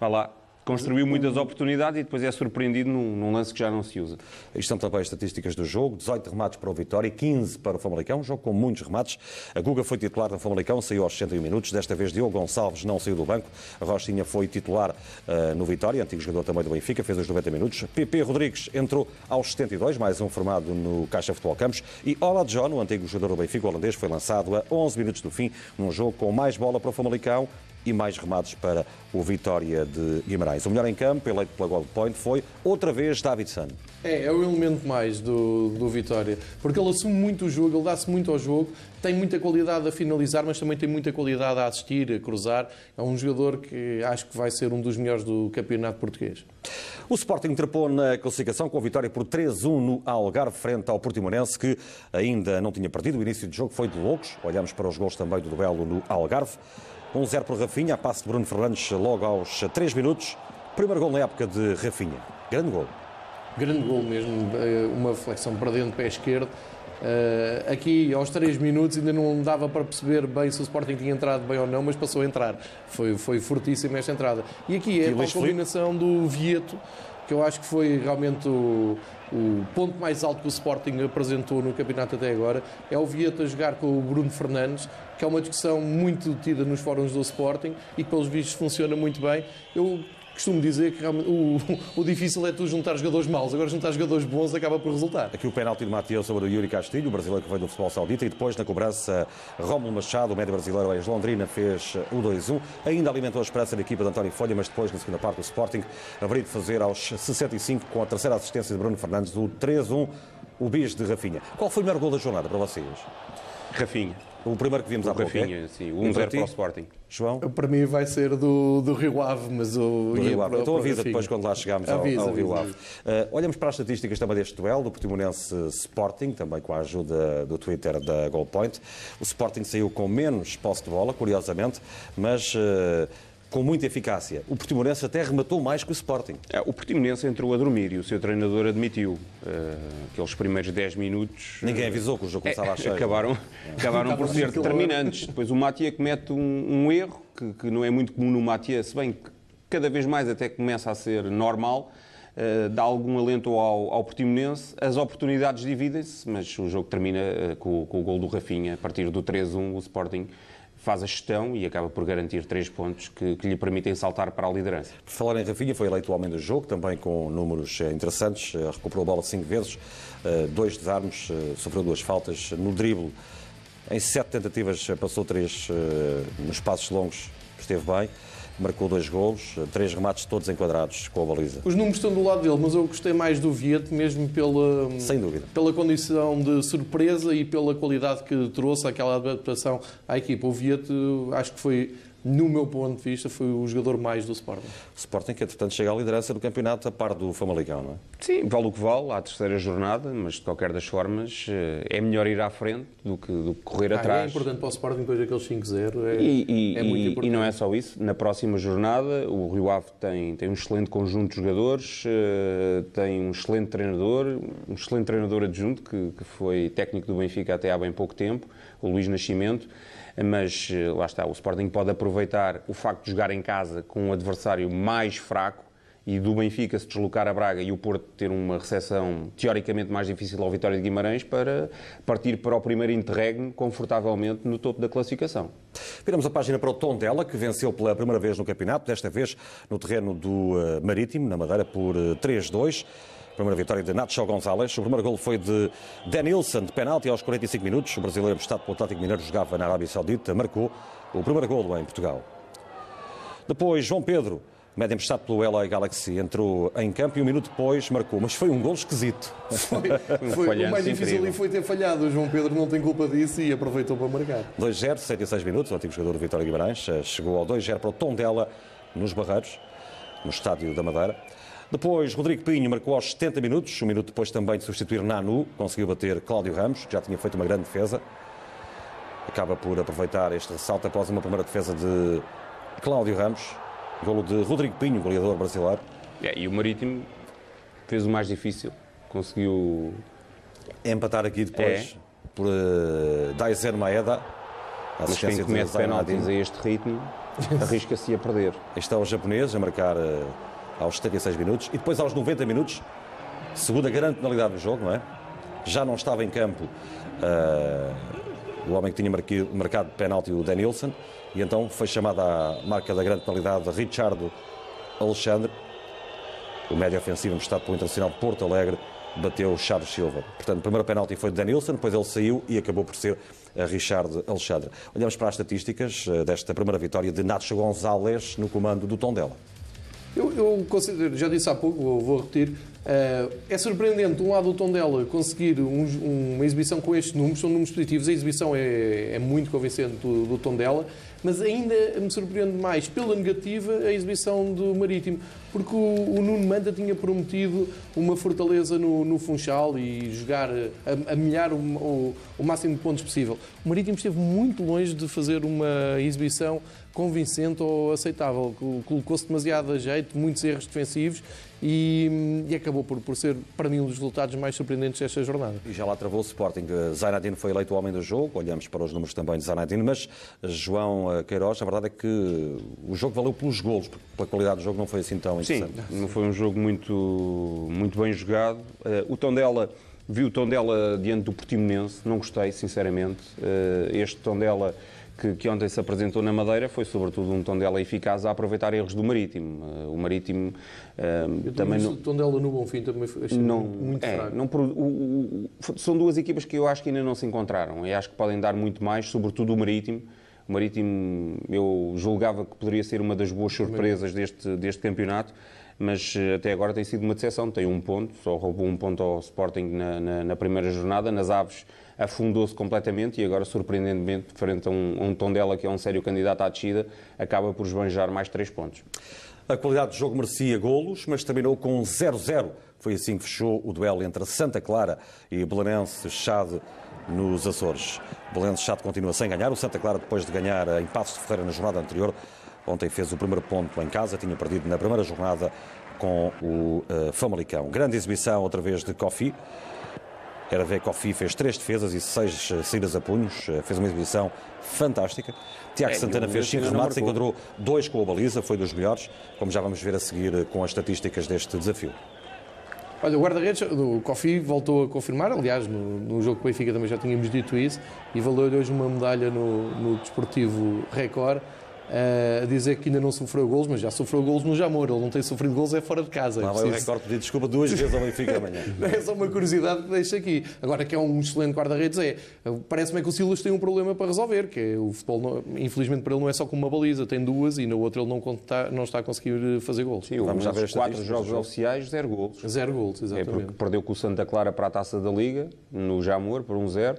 vá lá, construiu muitas oportunidades e depois é surpreendido num, num, lance que já não se usa. Estão também as estatísticas do jogo: 18 remates para o Vitória, 15 para o Famalicão. Jogo com muitos remates. A Guga foi titular no Famalicão, saiu aos 61 minutos. Desta vez, Diogo Gonçalves não saiu do banco. A Rochinha foi titular uh, no Vitória, antigo jogador também do Benfica, fez os 90 minutos. PP Rodrigues entrou aos 72, mais um formado no Caixa Futebol Campos. E Ola John, o antigo jogador do Benfica holandês, foi lançado a 11 minutos do fim, num jogo com mais bola para o Famalicão e mais remates para o Vitória de Guimarães. O melhor em campo, eleito pela Gold Point, foi outra vez Davidson. É, é o elemento mais do, do Vitória, porque ele assume muito o jogo, ele dá-se muito ao jogo, tem muita qualidade a finalizar, mas também tem muita qualidade a assistir, a cruzar. É um jogador que acho que vai ser um dos melhores do campeonato português. O Sporting trepou na classificação com a vitória por 3-1 no Algarve, frente ao Portimonense, que ainda não tinha partido. O início do jogo foi de loucos. Olhamos para os gols também do duelo no Algarve. 1-0 para Rafinha, a passe de Bruno Fernandes logo aos 3 minutos. Primeiro gol na época de Rafinha. Grande gol. Grande gol mesmo, eh, uma flexão para dentro, pé esquerdo. Uh, aqui, aos 3 minutos, ainda não dava para perceber bem se o Sporting tinha entrado bem ou não, mas passou a entrar. Foi, foi fortíssima esta entrada. E aqui é a combinação do Vieto que eu acho que foi realmente o, o ponto mais alto que o Sporting apresentou no campeonato até agora, é o Vieta jogar com o Bruno Fernandes, que é uma discussão muito tida nos fóruns do Sporting e que, pelos vistos, funciona muito bem. Eu costumo dizer que o, o, difícil é tu juntar jogadores maus, agora juntar jogadores bons acaba por resultar. Aqui o penalti de Mateus sobre o Yuri Castilho, o brasileiro que veio do futebol saudita, e depois na cobrança Rómulo Machado, o médio brasileiro ex-Londrina, fez o 2-1. Ainda alimentou a esperança da equipa de António Folha, mas depois, na segunda parte, o Sporting haveria de fazer aos 65, com a terceira assistência de Bruno Fernandes, o 3-1, o bis de Rafinha. Qual foi o melhor gol da jornada para vocês? Rafinha. O primeiro que vimos o há pouco, Rafinha, é? sim. O 1-0 para o Sporting. João? Para mim vai ser do, do Rio Ave, mas o... Do Rio Ave. Então avisa depois quando lá chegarmos ao, avisa, ao Rio. Ave. Uh, olhamos para as estatísticas também deste duelo, do Portimonense Sporting, também com a ajuda do Twitter da Goalpoint. O Sporting saiu com menos posse de bola, curiosamente, mas... Uh, com muita eficácia. O Portimonense até rematou mais que o Sporting. É, o Portimonense entrou a dormir e o seu treinador admitiu uh, aqueles primeiros 10 minutos. Ninguém avisou que o jogo começava é, a cheio. Acabaram, acabaram por ser determinantes. Depois o Matia comete um, um erro, que, que, não é muito comum no Matia, se bem que cada vez mais até começa a ser normal. Uh, dá algum alento ao, ao Portimonense, as oportunidades dividem-se, mas o jogo termina uh, com, com, o gol do Rafinha. A partir do 3-1, o Sporting faz a gestão e acaba por garantir três pontos que, que, lhe permitem saltar para a liderança. Por falar em Rafinha, foi eleito o homem do jogo, também com números interessantes, recuperou a bola cinco vezes, dois desarmes, sofreu duas faltas no drible. Em sete tentativas passou três nos passos longos, esteve bem marcou dois golos, três remates todos enquadrados com a baliza. Os números estão do lado dele, mas eu gostei mais do Viete, mesmo pela, Sem dúvida. pela condição de surpresa e pela qualidade que trouxe aquela adaptação à equipa. O Viete, acho que foi no meu ponto de vista, foi o jogador mais do Sporting. O Sporting que, entretanto, chega à liderança do campeonato a par do Famalicão, não é? Sim, vale o que vale, à terceira jornada, mas de qualquer das formas é melhor ir à frente do que, do que correr ah, atrás. É importante para o Sporting depois daqueles 5-0. É, e, e, é muito e, importante. E não é só isso. Na próxima jornada, o Rio Ave tem, tem um excelente conjunto de jogadores, uh, tem um excelente treinador, um excelente treinador adjunto, que, que foi técnico do Benfica até há bem pouco tempo, o Luís Nascimento mas lá está, o Sporting pode aproveitar o facto de jogar em casa com um adversário mais fraco e do Benfica se deslocar a Braga e o Porto ter uma recepção teoricamente mais difícil ao Vitória de Guimarães para partir para o primeiro interregno confortavelmente no topo da classificação. Viramos a página para o Tondela, que venceu pela primeira vez no campeonato, desta vez no terreno do uh, Marítimo, na Madeira, por uh, 3-2. Primeira vitória de Nacho Gonzalez. O primeiro gol foi de Denilson, de penalti aos 45 minutos. O brasileiro emprestado pelo Atlético Mineiro jogava na Arábia Saudita, marcou o primeiro gol em Portugal. Depois, João Pedro, médio emprestado pelo LA Galaxy, entrou em campo e um minuto depois marcou. Mas foi um gol esquisito. Foi, foi o mais difícil ali foi ter falhado. O João Pedro não tem culpa disso e aproveitou para marcar. 2-0, 66 minutos. O antigo jogador do Vitória Guimarães chegou ao 2-0 para o Tondela, nos Barreiros, no estádio da Madeira. Depois, Rodrigo Pinho marcou aos 70 minutos, um minuto depois também de substituir Nanu, conseguiu bater Cláudio Ramos, que já tinha feito uma grande defesa. Acaba por aproveitar este ressalto após uma primeira defesa de Cláudio Ramos, golo de Rodrigo Pinho, goleador brasileiro. É, e o Marítimo fez o mais difícil, conseguiu empatar aqui depois é. por uh, Maeda. Mas quem comete penaltis a este ritmo arrisca-se a perder. Este é o japonês a marcar uh, aos 76 minutos e depois aos 90 minutos, segunda grande penalidade do jogo, não é? Já não estava em campo uh, o homem que tinha marcado, marcado penalti, o Denilson, e então foi chamada à marca da grande penalidade Richardo Alexandre, o médio ofensivo emprestado pelo Internacional de Porto Alegre, bateu o Chaves Silva. Portanto, o primeiro penalti foi de Denilson, depois ele saiu e acabou por ser a Richard Alexandre. Olhamos para as estatísticas uh, desta primeira vitória de Nacho Gonzalez no comando do Tondela. Eu, eu considero, já disse há pouco, vou, vou repetir, uh, é surpreendente, de um lado, o Tondela conseguir um, uma exibição com estes números, são números positivos, a exibição é, é muito convincente do, do Tondela, mas ainda me surpreende mais pela negativa a exibição do Marítimo, porque o, o Nuno Manta tinha prometido uma fortaleza no, no Funchal e jogar, a, a milhar o, o, o máximo de pontos possível. O Marítimo esteve muito longe de fazer uma exibição convincente ou aceitável. Colocou-se demasiado a jeito, muitos erros defensivos e, e acabou por, por ser, para mim, um dos resultados mais surpreendentes desta jornada. E já lá travou o Sporting. Zainadine foi eleito o homem do jogo, olhamos para os números também de Zainadine, mas João Queiroz, a verdade é que o jogo valeu pelos golos, porque pela qualidade do jogo não foi assim tão interessante. Sim, não foi um jogo muito, muito bem jogado. O Tondela Vi o Tondela diante do Portimonense, não gostei, sinceramente. Este Tondela que, que, ontem se apresentou na Madeira foi sobretudo um Tondela eficaz a aproveitar erros do Marítimo. O Marítimo uh, também não... O Tondela no Bonfim também foi não, muito é, fraco. Não, o, o, são duas equipas que eu acho que ainda não se encontraram e acho que podem dar muito mais, sobretudo o Marítimo. O Marítimo eu julgava que poderia ser uma das boas surpresas deste, deste campeonato mas eh, até agora tem sido uma decepção. Tem um ponto, só roubou um ponto ao Sporting na, na, na primeira jornada. Nas Aves afundou-se completamente e agora, surpreendentemente, frente a um, um Tondela que é um sério candidato à descida, acaba por esbanjar mais três pontos. A qualidade do jogo merecia golos, mas terminou com 0-0. Foi assim que fechou o duelo entre Santa Clara e Belenense Chade nos Açores. Belenense Chade continua sem ganhar. O Santa Clara, depois de ganhar em Passos de Ferreira na jornada anterior, Ontem fez o primeiro ponto em casa, tinha perdido na primeira jornada com o uh, Famalicão. Grande exibição outra vez de Kofi. Era ver Kofi fez três defesas e seis uh, saídas a punhos. Uh, fez uma exibição fantástica. Tiago é, Santana fez cinco remates, encontrou dois com a baliza, foi dos melhores, como já vamos ver a seguir com as estatísticas deste desafio. Olha, o guarda-redes do Kofi voltou a confirmar, aliás, no, no jogo com o Benfica também já tínhamos dito isso, e valeu-lhe hoje uma medalha no, no Desportivo Record a dizer que ainda não sofreu gols, mas já sofreu gols no Jamor. Ele não tem sofrido gols, é fora de casa. Lá vai o recorde pedir desculpa duas vezes ao Benfica amanhã. é só uma curiosidade que deixo aqui. Agora, que é um excelente guarda-redes, é. Parece-me que o Silas tem um problema para resolver, que é o futebol, não, infelizmente para ele, não é só com uma baliza, tem duas e na outra ele não, conta, não está a conseguir fazer gols. Sim, vamos já ver quatro jogos oficiais, zero gols. Zero gols, exatamente. É porque perdeu com o Santa Clara para a taça da Liga, no Jamor, por um zero.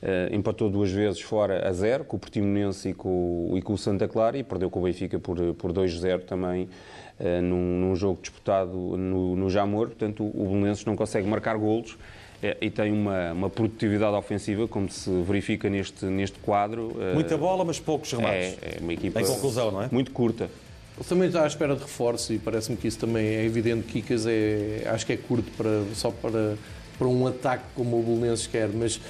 Uh, empatou duas vezes fora a zero, com o Portimonense e com, e com o Santa Clara, e perdeu com o Benfica por, por 2-0 também, uh, num, num, jogo disputado no, no Jamor. Portanto, o, Belenenses não consegue marcar golos uh, e tem uma, uma, produtividade ofensiva, como se verifica neste, neste quadro. Muita bola, mas poucos remates. É, é uma equipa em conclusão, não é? muito curta. Ele também está à espera de reforço e parece-me que isso também é evidente. Kikas é, acho que é curto para, só para para um ataque como o Belenenses quer, mas uh,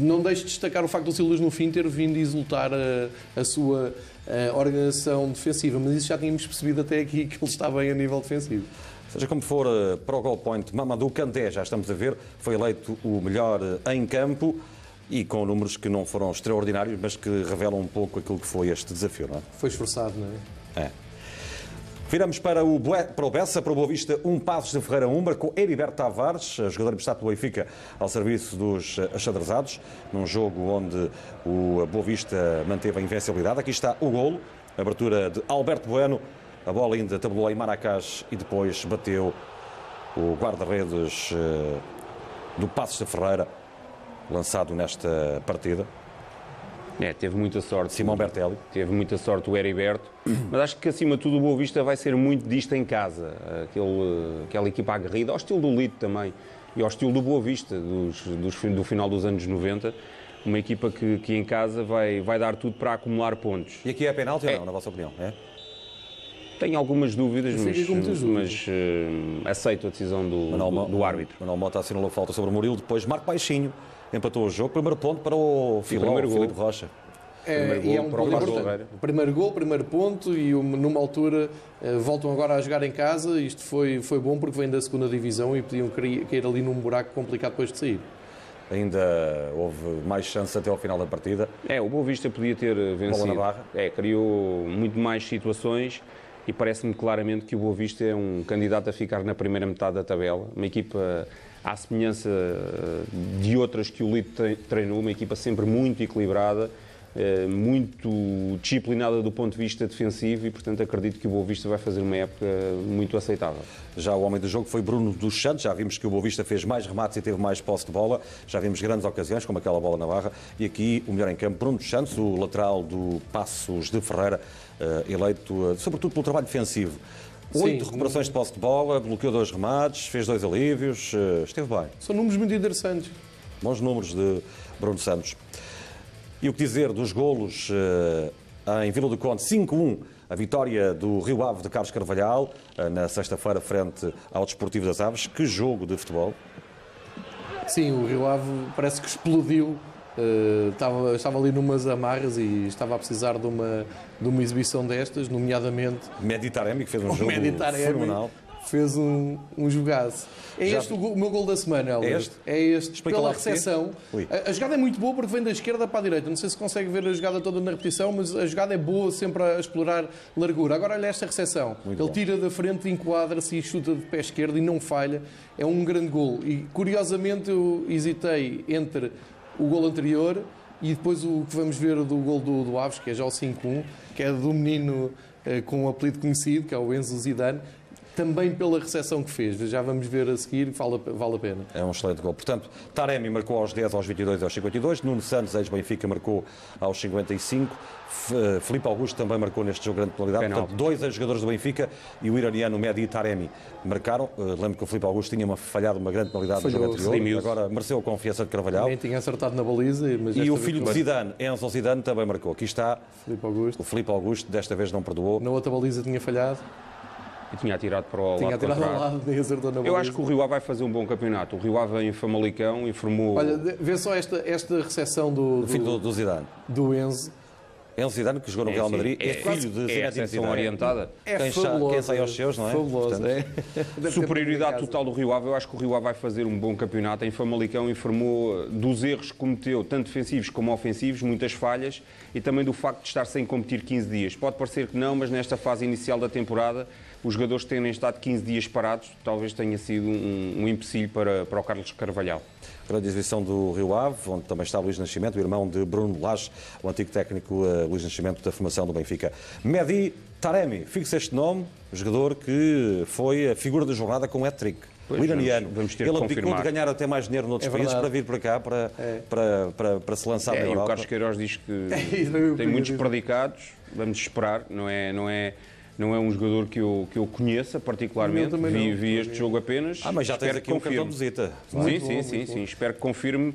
não deixe de destacar o facto do Silas no fim ter vindo exultar a, a sua a organização defensiva, mas isso já tínhamos percebido até aqui que ele está bem a nível defensivo. Seja como for, eh, para o goal point, Mamadou Kanté, já estamos a ver, foi eleito o melhor eh, em campo e com números que não foram extraordinários, mas que revelam um pouco aquilo que foi este desafio, não é? Foi esforçado, não é? É. Viramos para o, para o Bessa, para o Boa Vista, um Passos de Ferreira 1, com Heriberto Tavares, jogador emprestado do Benfica, ao serviço dos achadrezados, num jogo onde o Boa Vista manteve a invencibilidade. Aqui está o golo, abertura de Alberto Bueno, a bola ainda tabulou em Maracás e depois bateu o guarda-redes eh, do Passos de Ferreira, lançado nesta partida. É, teve muita sorte. Simão Bertelli. Teve muita sorte o Heriberto. Mas acho que, acima de tudo, o Boa Vista vai ser muito disto em casa. Aquele, aquela equipa aguerrida, ao estilo do Lito também. E ao estilo do Boa Vista, dos, dos, do final dos anos 90. Uma equipa que, que em casa vai, vai dar tudo para acumular pontos. E aqui é penalti é. ou não, na vossa opinião? É? Tenho algumas dúvidas, mas, mas uh, aceito a decisão do, Manuel, do, do árbitro. Manuel Mota assinou falta sobre o Murilo, depois Marco Baixinho empatou o jogo. Primeiro ponto para o Filó, o Filipe Rocha. É, e é um importante. Primeiro gol, primeiro ponto e numa altura uh, voltam agora a jogar em casa. Isto foi, foi bom porque vem da segunda divisão e podiam cair ali num buraco complicado depois de sair. Ainda houve mais chance até ao final da partida. É, o Boa Vista podia ter vencido. Bola na barra. É, criou muito mais situações e parece-me claramente que o Boa Vista é um candidato a ficar na primeira metade da tabela. Uma equipa à semelhança eh, de outras que o Lito treinou, uma equipa sempre muito equilibrada, eh, muito disciplinada do ponto de vista defensivo e, portanto, acredito que o Boa Vista vai fazer uma época muito aceitável. Já o homem do jogo foi Bruno dos Santos, já vimos que o Boa Vista fez mais remates e teve mais posse de bola, já vimos grandes ocasiões, como aquela bola na barra, e aqui o melhor em campo, Bruno dos Santos, o lateral do Passos de Ferreira, eh, eleito sobretudo pelo trabalho defensivo. Oito recuperações de posse de bola, bloqueou dois remates, fez dois alívios, eh, esteve bem. São números muito interessantes. Bons números de Bruno Santos. E o que dizer dos golos uh, em Vila do Conde? 5-1 a vitória do Rio Ave de Carlos Carvalhal, eh, na sexta-feira, frente ao Desportivo das Aves. Que jogo de futebol! Sim, o Rio Ave parece que explodiu. Uh, estava, estava ali numas amarras e estava a precisar de uma, de uma exibição destas, nomeadamente. Meditaremi, que fez um jogo fenomenal. Fez um, um jogaço. É Já- este o, o meu gol da semana, Helder. É este? É este. Explica Pela recepção. A, a jogada é muito boa porque vem da esquerda para a direita. Não sei se consegue ver a jogada toda na repetição, mas a jogada é boa sempre a explorar largura. Agora olha esta recepção. Muito Ele bom. tira da frente, enquadra-se e chuta de pé esquerdo e não falha. É um grande gol. E curiosamente eu hesitei entre o gol anterior e depois o que vamos ver do gol do, do Aves, que é já o 5-1, que é do menino eh, com um apelido conhecido, que é o Enzo Zidane. Também pela recepção que fez. Já vamos ver a seguir, vale, a- vale a pena. É um excelente gol. Portanto, Taremi marcou aos 10, aos 22 e aos 52. Nuno Santos, ex-Benfica, marcou aos 55. F- eh, Filipe Augusto também marcou neste jogo grande penalidade. Penalti. Portanto, dois ex-jogadores do Benfica e o iraniano Mehdi Taremi marcaram. Eh, Lembro que o Filipe Augusto tinha uma, falhado uma grande penalidade no Falhou, jogo anterior. Agora mereceu a confiança de Carvalhal. Nem tinha acertado na baliza, mas E o filho de. Zidane, Enzo Zidane, também marcou. Aqui está Augusto. o Filipe Augusto, desta vez não perdoou. Na outra baliza tinha falhado, E tinha atirado para o tinha lado atirado ao lado, acertou na. Eu acho que o Rio Ave vai fazer um bom campeonato. O Rio Ave em Famalicão informou... Olha, vê só esta, esta recepção do, O filho do, do, do Zidane. do Enzo. Enzo Zidane, que jogou no É, Real Madrid, é, é, filho de é a Zinedine recepção Zidane. orientada. É Quem sa- fabuloso. quem sai aos seus, não é? Fabuloso, Portanto, é. Superioridade total do Rio Ave. Eu acho que o Rio Ave vai fazer um bom campeonato. Em Famalicão informou dos erros que cometeu, tanto defensivos como ofensivos, muitas falhas e também do facto de estar sem competir 15 dias. Pode parecer que não, mas nesta fase inicial da temporada, os jogadores terem estado 15 dias parados talvez tenha sido um, um empecilho para, para o Carlos Carvalhal. Grande exibição do Rio Ave, onde também está Luís Nascimento, o irmão de Bruno Lage, o antigo técnico eh, Luís Nascimento da formação do Benfica. Mehdi Taremi, fixe este nome, jogador que foi a figura da jornada com o hat-trick. Pois, O iraniano. vamos- vamos ter Ele abdicou de ganhar até mais dinheiro noutros É países para vir para cá, para, para, para, para se lançar É, na e o Europa. Carlos Queiroz diz que eu tem muitos predicados. Vamos esperar. Não é, não é, não é um jogador que eu, que eu conheça particularmente. Eu Vi, não. vi este jogo apenas. Ah, mas já tens Espero aqui que um cartão de confirme. visita. Sim, sim, sim, sim. Espero que confirme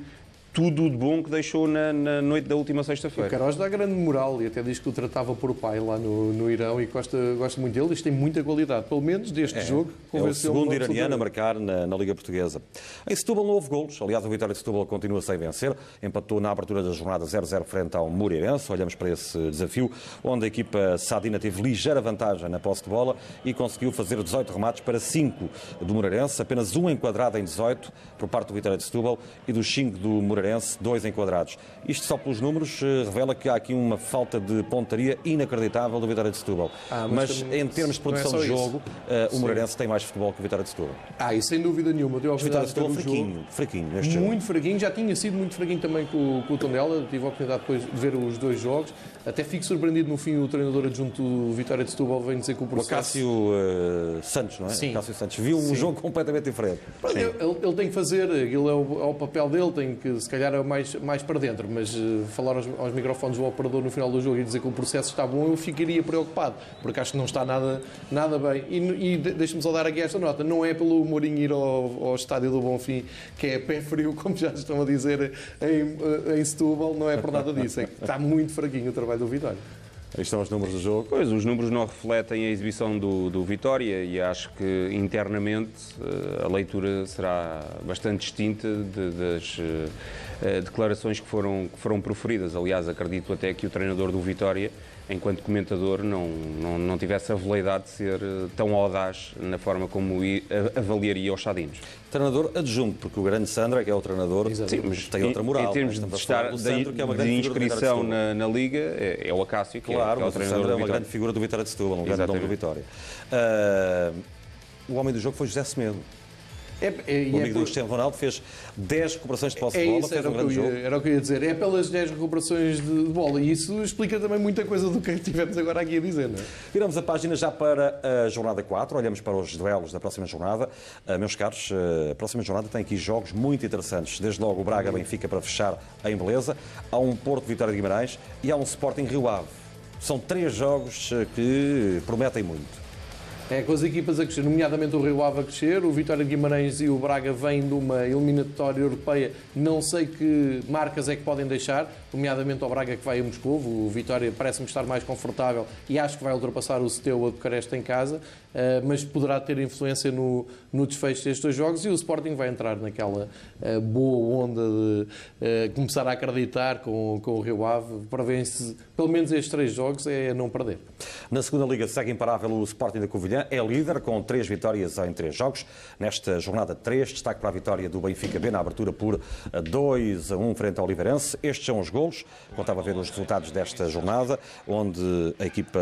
tudo de bom que deixou na, na noite da última O sexta-feira. Queiroz dá grande moral e até diz que o tratava por pai lá no, no Irão e gosta, gosta muito dele. Isto tem muita qualidade, pelo menos deste jogo. É o segundo iraniano a marcar na, na Liga Portuguesa. Em Setúbal não houve golos. Aliás, o Vitória de Setúbal continua sem vencer. Empatou na abertura da jornada 0-0 frente ao Moreirense. Olhamos para esse desafio, onde a equipa sadina teve ligeira vantagem na posse de bola e conseguiu fazer 18 remates para 5 do Moreirense. Apenas um enquadrado em 18 por parte do Vitória de Setúbal e dos 5 do Moreirense, dois enquadrados. Isto só pelos números eh, revela que há aqui uma falta de pontaria inacreditável do Vitória de Setúbal. Ah, mas mas em termos de é produção só de jogo, eh, o Moreirense tem mais futebol que o Vitória de Setúbal. Ah, e sem dúvida nenhuma. Deu a O Vitória de Setúbal o jogo. fraquinho, fraquinho neste jogo. Muito fraquinho, já tinha sido muito fraquinho também com, o- com o Tondela, tive a oportunidade depois de ver os dois jogos. Até fico surpreendido no fim o treinador adjunto do Vitória de Setúbal vem dizer que o O processo... Cássio eh, Santos, não é? Sim. O Cássio Santos viu um jogo completamente diferente. Ele, ele- ele tem que fazer, aquilo é o, é o papel dele, tem que se calhar é mais, mais para dentro, mas eh, falar aos, aos microfones do operador no final do jogo e dizer que o processo está bom, eu ficaria preocupado, porque acho que não está nada, nada bem. E, e de- deixe-me só dar aqui esta nota: não é pelo Mourinho ir ao, ao estádio do Bonfim, que é pé frio, como já estão a dizer em, eh, em Setúbal, não é por nada disso, é que está muito fraquinho o trabalho do Vitória. Aí estão os números do jogo. Pois, os números não refletem a exibição do, do Vitória e acho que internamente eh, a leitura será bastante distinta de- das eh, eh, declarações que foram, que foram proferidas. Aliás, acredito até que o treinador do Vitória, enquanto comentador, não, não, não tivesse a veleidade de ser eh, tão audaz na forma como avaliaria os Chadinos. Treinador adjunto, porque o grande Sandra, que é o treinador, sim, mas tem outra moral. Em termos não é? de, estar, do de, Sandro, que é uma grande de de inscrição Setúbal. na, na Liga, é, é o Acácio, que é- Claro, que é, o o treinador Sandro do é uma Vitória. grande figura do Vitória de Setúbal, um grande nome do. Vitória. Ah, o homem do jogo foi José Semedo. É, é, O é amigo do por- Cristiano Ronaldo fez 10 recuperações de posse É de bola, isso, fez era um o, que eu grande ia, jogo. era o que eu ia dizer. É pelas 10 recuperações de, de bola. E isso explica também muita coisa do que tivemos agora aqui a dizer, não é? Viramos a página já para a jornada 4, olhamos para os duelos da próxima jornada. Ah, meus caros, ah, a próxima jornada tem aqui jogos muito interessantes. Desde logo o Braga-Benfica para fechar em beleza, há um Porto-Vitória de Guimarães e há um Sporting Rio Ave. São três jogos ah, que prometem muito. É com as equipas a crescer, nomeadamente o Rio Ave a crescer, o Vitória Guimarães e o Braga vêm de uma eliminatória europeia. Não sei que marcas é que podem deixar, nomeadamente ao Braga que vai a Moscou. O Vitória parece-me estar mais confortável e acho que vai ultrapassar o Seteu a Bucareste em casa, mas poderá ter influência no, no desfecho destes dois jogos e o Sporting vai entrar naquela eh, boa onda de eh, começar a acreditar com, com o Rio Ave para ver se pelo menos estes três jogos é não perder. Na segunda liga segue imparável o Sporting da Covilhã é líder com três vitórias em três jogos. Nesta jornada 3, destaque para a vitória do Benfica B na abertura por 2 a 1 frente ao Oliveirense. Estes são os golos. Contava a ver os resultados desta jornada, onde a equipa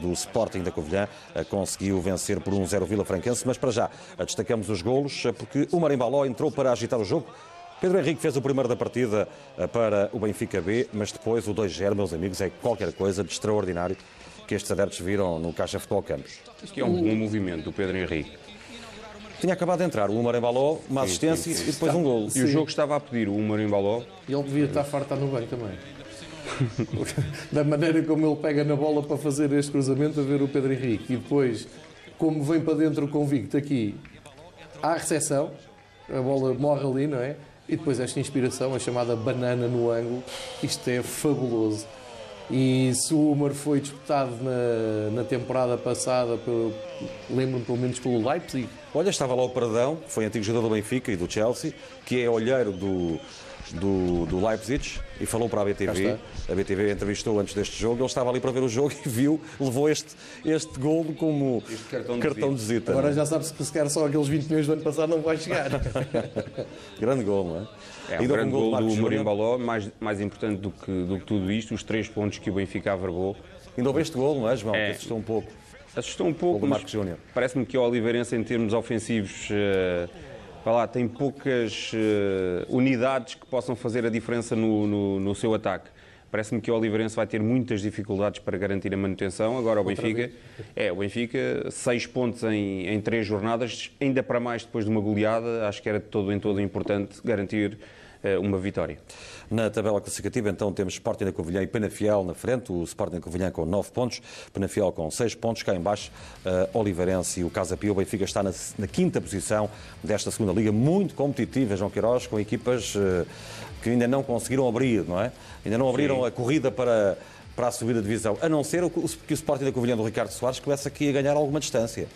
do Sporting da Covilhã eh, conseguiu vencer por 1-0 Vila Franquense. Mas para já eh, destacamos os golos, eh, porque o Marimbaló entrou para agitar o jogo. Pedro Henrique fez o primeiro da partida para o Benfica B, mas depois o 2-0, meus amigos, é qualquer coisa de extraordinário que estes adeptos viram no Caixa Futebol Campos. Isto que é um bom movimento do Pedro Henrique. Tinha acabado de entrar o Umar embalou, uma sim, assistência sim, sim. e depois um gol. E o jogo estava a pedir o Umar embalou. E ele devia estar farto estar no banco também. da maneira como ele pega na bola para fazer este cruzamento, a ver o Pedro Henrique. E depois, como vem para dentro convicto aqui, à recepção, a bola morre ali, não é? E depois esta inspiração, a chamada banana no ângulo, isto é fabuloso. E se o Umar foi disputado na, na temporada passada, lembro-me pelo menos pelo Leipzig. Olha, estava lá o Pradão, que foi antigo jogador do Benfica e do Chelsea, que é olheiro do, do, do Leipzig e falou para a BTV. A BTV entrevistou antes deste jogo, ele estava ali para ver o jogo e viu, levou este, este gol como este cartão, cartão de, visita. Agora já sabes que se quer só aqueles 20 milhões do ano passado não vai chegar. Grande gol, não é? É, um grande gol, gol do Morimbaló, mais, mais importante do que, do que tudo isto, os três pontos que o Benfica averbou. Ainda houve este gol, não é, João? É. Assustou um pouco. Assustou um pouco, mas parece-me que o Oliveirense, em termos ofensivos, uh, lá, tem poucas uh, unidades que possam fazer a diferença no, no, no seu ataque. Parece-me que o Oliveirense vai ter muitas dificuldades para garantir a manutenção. Agora o Benfica, é, o Benfica, seis pontos em, em três jornadas, ainda para mais depois de uma goleada, acho que era de todo em todo importante garantir uma vitória. Na tabela classificativa, então, temos Sporting da Covilhã e Penafiel na frente. O Sporting da Covilhã com 9 pontos, Penafiel com 6 pontos. Cá em baixo, uh, Oliveirense e o Casa Pio. O Benfica está na, na, quinta posição desta segunda liga, muito competitiva, João Queiroz, com equipas uh, que ainda não conseguiram abrir, não é? Ainda não abriram Sim. a corrida para, para a subida de divisão, a não ser que o Sporting da Covilhã do Ricardo Soares começa aqui a ganhar alguma distância.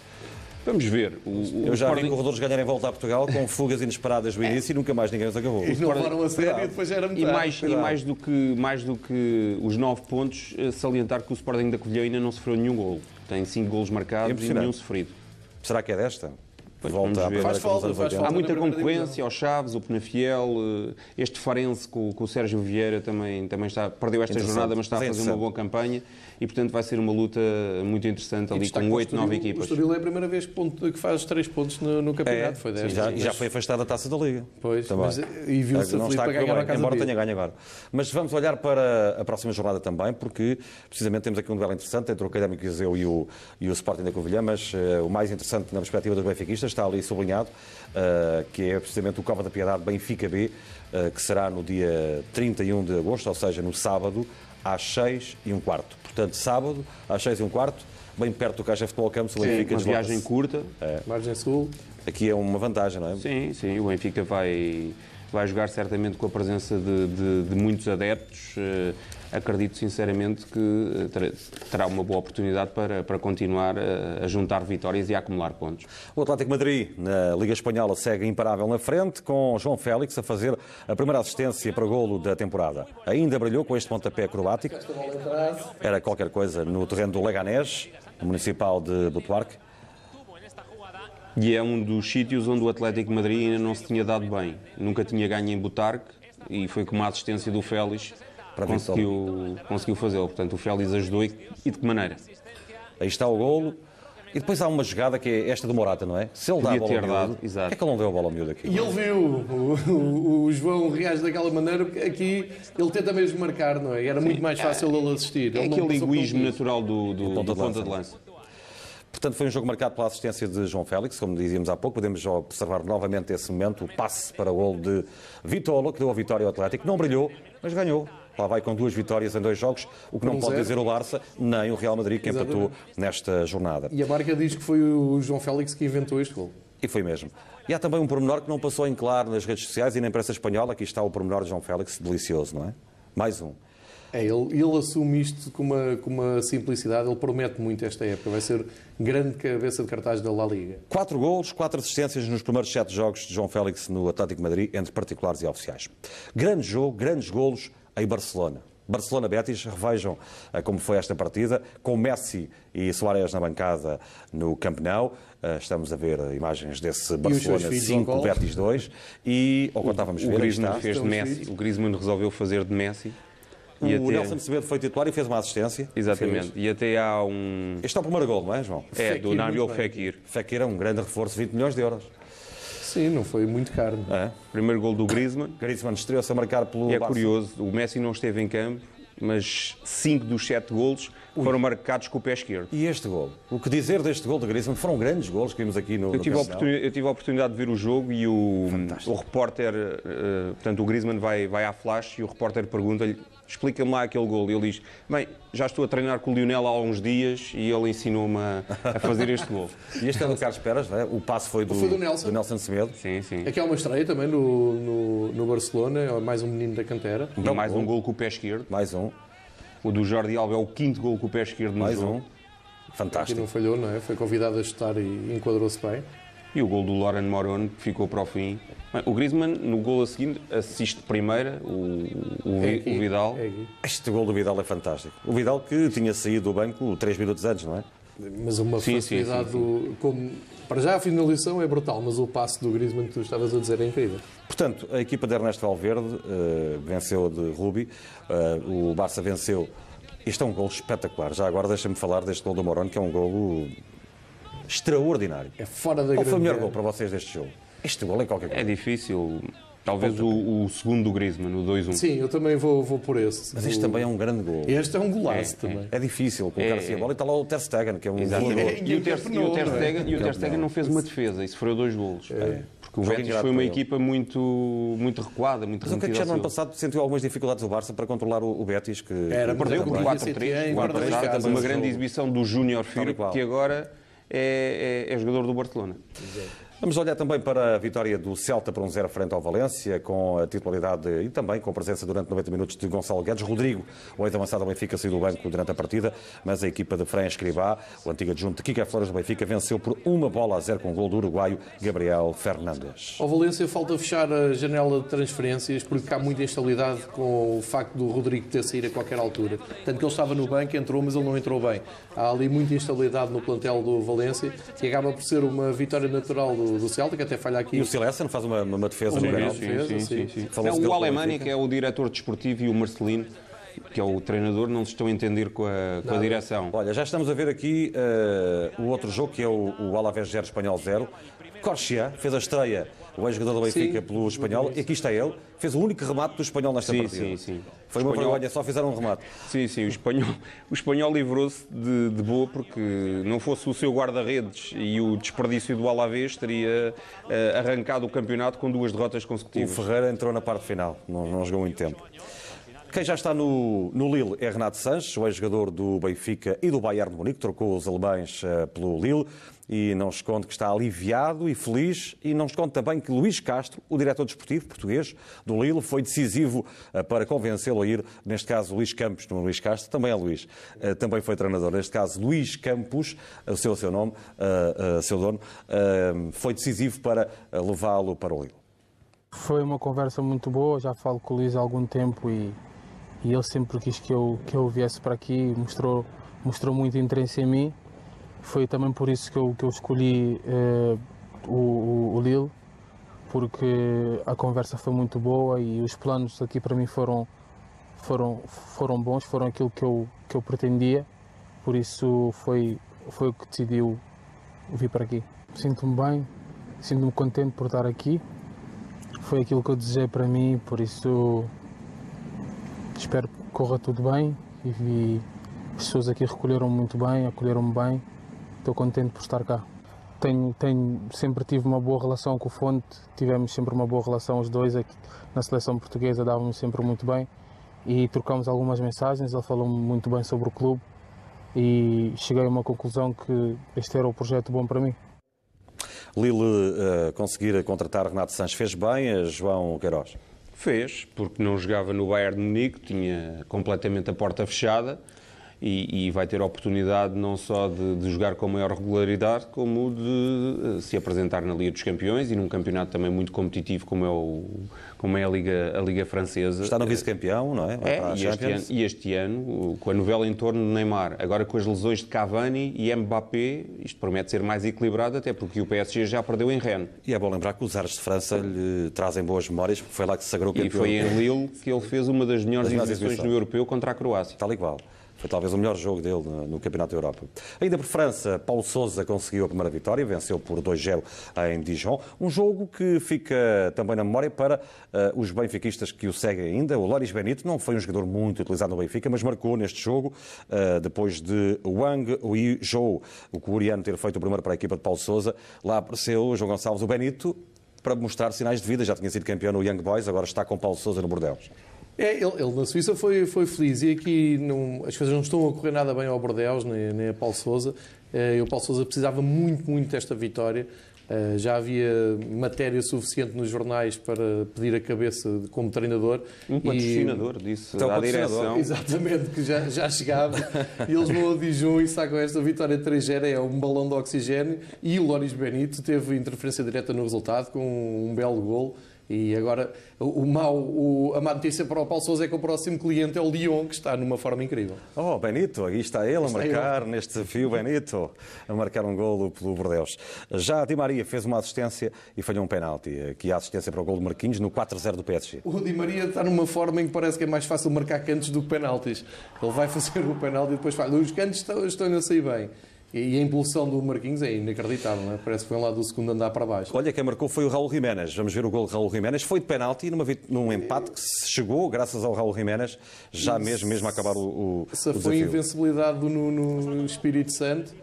Vamos ver. O, o Eu já Sporting... vi corredores ganharem volta a Portugal com fugas inesperadas no início e nunca mais ninguém os acabou. E não levaram a sério e depois era muito E mais, e mais, do que, mais do que os nove pontos, eh, salientar que o Sporting da Covilhã ainda não sofreu nenhum gol. Tem cinco golos marcados e nenhum sofrido. Será que é desta? Volta a faz falta, faz falta Há muita concorrência aos Chaves, o Penafiel, eh, este Farense com, com, o Sérgio Vieira também, também está, perdeu esta jornada, mas está a fazer uma boa campanha e, portanto, vai ser uma luta muito interessante ali com 8, 9 equipas. O Estoril é a primeira vez que, que faz 3 pontos no, no campeonato, é, foi desta. E já, já, foi afastada a taça da Liga. Pois, mas, e viu-se a está a ganhar bem, embora tenha ganho agora. Mas vamos olhar para a próxima jornada também, porque precisamente temos aqui um duelo interessante entre o Académico Viseu e o, e o Sporting da Covilhã, mas uh, o mais interessante na perspectiva dos benfiquistas está ali sublinhado, uh, que é precisamente o Cova da Piedade Benfica B, uh, que será no dia 31 de agosto, ou seja, no sábado, às 6 e um quarto. Portanto, sábado, às 6 e um quarto, bem perto do Caixa Futebol Campos, o Benfica Uma viagem curta. É. Margem Sul. Aqui é uma vantagem, não é? Sim, sim. O Benfica vai, vai jogar certamente com a presença de, de, de muitos adeptos. Acredito sinceramente que eh, terá uma boa oportunidade para, para continuar a, a, juntar vitórias e a acumular pontos. O Atlético Madrid, na Liga Espanhola, segue imparável na frente, com João Félix a fazer a primeira assistência para golo da temporada. Ainda brilhou com este pontapé acrobático. Era qualquer coisa no terreno do Leganés, municipal de Butuarque. E é um dos sítios onde o Atlético Madrid ainda não se tinha dado bem. Nunca tinha ganho em Butarque e foi com uma assistência do Félix conseguiu, conseguiu fazê-lo. Portanto, o Félix ajudou e, e, de que maneira? Aí está o golo. E depois há uma jogada que é esta do Morata, não é? Se ele dá a bola ao miúdo, exato. é que ele não deu a bola ao miúdo aqui? E ele viu, o, o, o, João reage daquela maneira, porque aqui ele tenta mesmo marcar, não é? Era Sim. muito mais fácil ele assistir. É ele aquele egoísmo natural do, do, do, ponta, de lança. Portanto, foi um jogo marcado pela assistência de João Félix, como dizíamos há pouco. Podemos observar novamente esse momento, o passe para o gol de Vitolo, que deu a vitória ao Atlético. Não brilhou, mas ganhou. Lá vai com duas vitórias em dois jogos, o que não Um pode zero. dizer o Barça, nem o Real Madrid, que empatou Exatamente. nesta jornada. E a marca diz que foi o João Félix que inventou este gol. E foi mesmo. E há também um pormenor que não passou em claro nas redes sociais e na imprensa espanhola. Aqui está o pormenor de João Félix, delicioso, não é? Mais um. É, ele, ele assume isto com uma, com uma simplicidade, ele promete muito esta época. Vai ser grande cabeça de cartaz da La Liga. Quatro golos, quatro assistências nos primeiros sete jogos de João Félix no Atlético Madrid, entre particulares e oficiais. Grande jogo, grandes golos em Barcelona. Barcelona-Betis, revejam eh, como foi esta partida, com Messi e Soares na bancada no Camp Nou. Eh, Estamos a ver imagens desse Barcelona filhos 5, ao gol? Betis 2. E, ou contávamos O ver, aí Griezmann está. fez de Messi, o Griezmann resolveu fazer de Messi. O E até- Nelson Semedo foi titular e fez uma assistência. Exatamente. Fez. E até há um. Este é o primeiro gol, não é, João? É, Fekir do Nabil. Fekir. Fekir é um grande reforço, 20 milhões de euros. Sim, não foi muito caro. É. Primeiro gol do Griezmann. Griezmann estreou-se a marcar pelo E é Barça. curioso, o Messi não esteve em campo, mas cinco dos sete golos foram marcados com o pé esquerdo. E este gol? O que dizer deste gol de Griezmann? Foram grandes golos que vimos aqui no Eu tive, a no eu tive a oportunidade de ver o jogo e o, o repórter, eh, portanto, o Griezmann vai, vai à flash e o repórter pergunta-lhe: explica-me lá aquele gol. E ele diz: Bem, já estou a treinar com o Lionel há uns dias e ele ensinou-me a, a fazer este gol. E este é do Carlos Peras, é? o passe foi do, Foi do Nelson. do Nelson Semedo. Sim, sim. Aqui há uma estreia também no, no, no Barcelona, é mais um menino da cantera. E mais um gol com o pé esquerdo. Mais um, O do Jordi Alba é o quinto gol com o pé esquerdo no mais jogo. um. Fantástico. não falhou, não é? Foi convidado a chutar e enquadrou-se bem. E o gol do Loren Moron que ficou para o fim. O Griezmann, no gol a seguir, assiste primeira o, o, É aqui, o Vidal. é. Este gol do Vidal é fantástico. O Vidal que tinha saído do banco 3 minutos antes, não é? Mas uma Sim, sim, facilidade sim, do. Como, para já a finalização é brutal, mas o passe do Griezmann que tu estavas a dizer é incrível. Portanto, a equipa de Ernesto Valverde eh, venceu de Rubi, eh, o Barça venceu. Este é um gol espetacular. Já agora deixa-me falar deste gol do Morón, que é um gol extraordinário. É fora da Qual foi o melhor gol para vocês deste jogo? Este gol é qualquer É coisa. difícil. Talvez o, o segundo do Griezmann, o 2-1. Sim, eu também vou, vou por esse. Mas este O- também é um grande gol. Este é um golaço É, é. também. É difícil colocar-se É, a bola e está lá o Ter Stegen, que é um voador. E o Ter, Ter Stegen, e o Ter Stegen não fez uma defesa e sofreu dois golos. Porque o Betis foi uma equipa muito, muito recuada, muito Mas o que é que já no ano passado sentiu algumas dificuldades o Barça para controlar o, o Betis? Que, Era, Perdeu por Também. 4-3, Setien, o ano guarda-redes passado, casa, uma grande exibição do Júnior e Firpo, que agora é, é- é jogador do Barcelona. Vamos olhar também para a vitória do Celta por um 0 frente ao Valência, com a titularidade e também com a presença durante 90 minutos de Gonçalo Guedes. Rodrigo, o ex-avançado do Benfica, saiu do banco durante a partida, mas a equipa de Fran Escribá, o antigo adjunto de Kika Flores do Benfica, venceu por uma bola a zero com o gol do uruguaio Gabriel Fernandes. Ao Valência falta fechar a janela de transferências porque há muita instabilidade com o facto do Rodrigo ter saído a qualquer altura. Tanto que ele estava no banco, entrou, mas ele não entrou bem. Há ali muita instabilidade no plantel do Valência, que acaba por ser uma vitória natural do, do Celta, que até falha aqui. E o Silesen faz uma, uma defesa Sim, no sim, defesa, sim. Falou-se Não, dele o Benfica. que é o diretor desportivo, e o Marcelino, que é o treinador, não se estão a entender com a, com a direção. Olha, já estamos a ver aqui eh, o outro jogo, que é o, o Alavés 0, Espanhol 0. Corchia fez a estreia, o ex-jogador do Benfica, Sim. pelo Espanhol, e aqui está ele, fez o único remate do Espanhol nesta Sim, partida. sim, sim. Foi uma Espanhol- vergonha, só fizeram um remate. Sim, sim, o espanhol, o espanhol livrou-se de, de boa porque não fosse o seu guarda-redes e o desperdício do Alavés teria eh, arrancado o campeonato com duas derrotas O consecutivas. Ferreira entrou na parte final, não, não jogou muito tempo. Quem já está no, no Lille é Renato Sanches, o ex-jogador do Benfica e do Bayern de Munique, trocou os alemães eh, pelo Lille e não esconde que está aliviado e feliz e não esconde também que Luís Castro, o diretor desportivo português do Lille, foi decisivo eh, para convencê-lo a ir, neste caso Luís Campos, não Luís Castro, também é Luís, eh, também foi treinador, neste caso Luís Campos, o seu, seu nome, seu dono, foi decisivo para levá-lo para o Lille. Foi uma conversa muito boa, já falo com o Luís há algum tempo e, e ele sempre quis que eu, que eu viesse para aqui, mostrou, mostrou muito interesse em mim. Foi também por isso que eu, que eu escolhi eh, o, o, o Lille, porque a conversa foi muito boa e os planos aqui para mim foram, foram, foram bons, foram aquilo que eu, que eu pretendia, por isso foi, foi o que decidiu vir para aqui. Sinto-me bem, sinto-me contente por estar aqui foi aquilo que eu desejei para mim, por isso espero que corra tudo bem e, as pessoas aqui recolheram muito bem, acolheram-me bem estou contente por estar cá. Tenho, tenho, sempre tive uma boa relação com o Fonte, tivemos sempre uma boa relação os dois aqui na seleção portuguesa, dávamos sempre muito bem e trocamos algumas mensagens, ele falou muito bem sobre o clube e cheguei a uma conclusão que este era o projeto bom para mim. Lille uh, conseguir contratar Renato Sanches fez bem a João Queiroz? Fez, porque não jogava no Bayern de Munique, tinha completamente a porta fechada e, e vai ter a oportunidade não só de, de, jogar com maior regularidade, como de uh, se apresentar na Liga dos Campeões e num campeonato também muito competitivo como é, o, como é a, Liga, a Liga Francesa. Está no vice-campeão, não é? é e, este ano, e este ano, com a novela em torno de Neymar, agora com as lesões de Cavani e Mbappé, isto promete ser mais equilibrado, até porque o PSG já perdeu em Rennes. E é bom lembrar que os Ares de França lhe trazem boas memórias, porque foi lá que se sagrou campeão. E foi em Lille que ele fez uma das melhores exibições no Europeu contra a Croácia. Tal e qual. Foi talvez o melhor jogo dele no Campeonato da Europa. Ainda por França, Paulo Sousa conseguiu a primeira vitória, venceu por 2-0 em Dijon. Um jogo que fica também na memória para uh, os benfiquistas que o seguem ainda. O Loris Benito não foi um jogador muito utilizado no Benfica, mas marcou neste jogo, uh, depois de Wang Weizhou, o coreano, ter feito o primeiro para a equipa de Paulo Sousa. Lá apareceu o João Gonçalves, o Benito, para mostrar sinais de vida. Já tinha sido campeão no Young Boys, agora está com Paulo Sousa no Bordeaux. É, ele, ele, na Suíça foi, foi feliz e aqui não, as coisas não estão a correr nada bem ao Bordeaux, nem, nem a Paulo Sousa. Eh, e o Paulo Sousa precisava muito, muito desta vitória. Eh, já havia matéria suficiente nos jornais para pedir a cabeça como treinador. Um patrocinador e... disse então, à direção. Exatamente, que já, já chegava. e eles vão a Dijon e sacam esta vitória 3-0, é um balão de oxigênio. E o Loris Benito teve interferência direta no resultado com um belo gol. E agora, o, mau, o, a má notícia para o Paulo Sousa é que o próximo cliente é o Lyon, que está numa forma incrível. Oh, Benito, aí está ele a marcar ele. neste desafio, Benito, a marcar um golo pelo Bordeus. Já a Di Maria fez uma assistência e falhou um penalti, que é a assistência para o golo de Marquinhos no 4-0 do PSG. O Di Maria está numa forma em que parece que é mais fácil marcar cantos do que penaltis. Ele vai fazer o penalti e depois faz. Os cantos estão, estão a sair bem. E a impulsão do Marquinhos é inacreditável, não é? Parece que foi lá do segundo andar para baixo. Olha, quem marcou foi o Raul Jiménez. Vamos ver o gol de Raul Jiménez. Foi de penalti numa, num empate que se chegou graças ao Raul Jiménez, já mesmo, mesmo a acabar o, o Essa o foi a invencibilidade do Nuno Espírito Santo.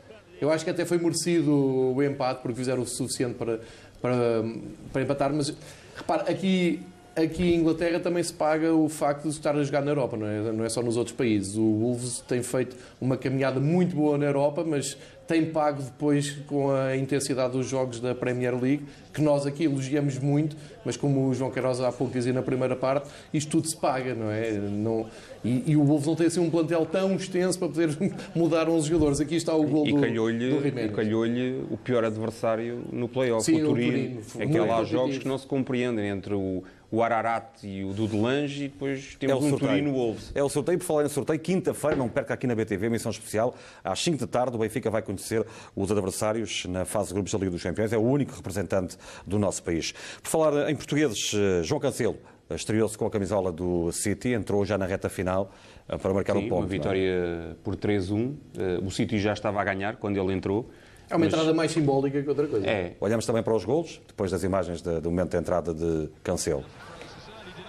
Eu acho que até foi merecido o empate, porque fizeram o suficiente para, para, para empatar. Mas, repara, aqui aqui em Inglaterra também se paga o facto de estar a jogar na Europa, não é, não é só nos outros países. O Wolves tem feito uma caminhada muito boa na Europa, mas tem pago depois com a intensidade dos jogos da Premier League, que nós aqui elogiamos muito, mas como o João Queiroz há pouco dizia na primeira parte, isto tudo se paga, não é? Não, e, e o Wolves não tem assim um plantel tão extenso para poder mudar 11 jogadores. Aqui está o gol e, do, calhou-lhe, do E calhou-lhe o pior adversário no play-off, o Turino. É que há jogos que não se compreendem entre o, o Ararat e o Dudelange e depois temos é um sorteio. Turino Wolves. É o sorteio, por falar em sorteio, quinta-feira, não perca aqui na BTV, missão especial, às 5 da tarde, o Benfica vai conhecer os adversários na fase de grupos da Liga dos Campeões, é o único representante do nosso país. Por falar em portugueses, eh, João Cancelo eh, estreou-se com a camisola do City, entrou já na reta final eh, para marcar Sim, um ponto. uma vitória é? por 3-1. O City já estava a ganhar quando ele entrou. É uma mas... entrada mais simbólica que outra coisa. É. Olhamos também para os golos, depois das imagens do momento da entrada de Cancelo.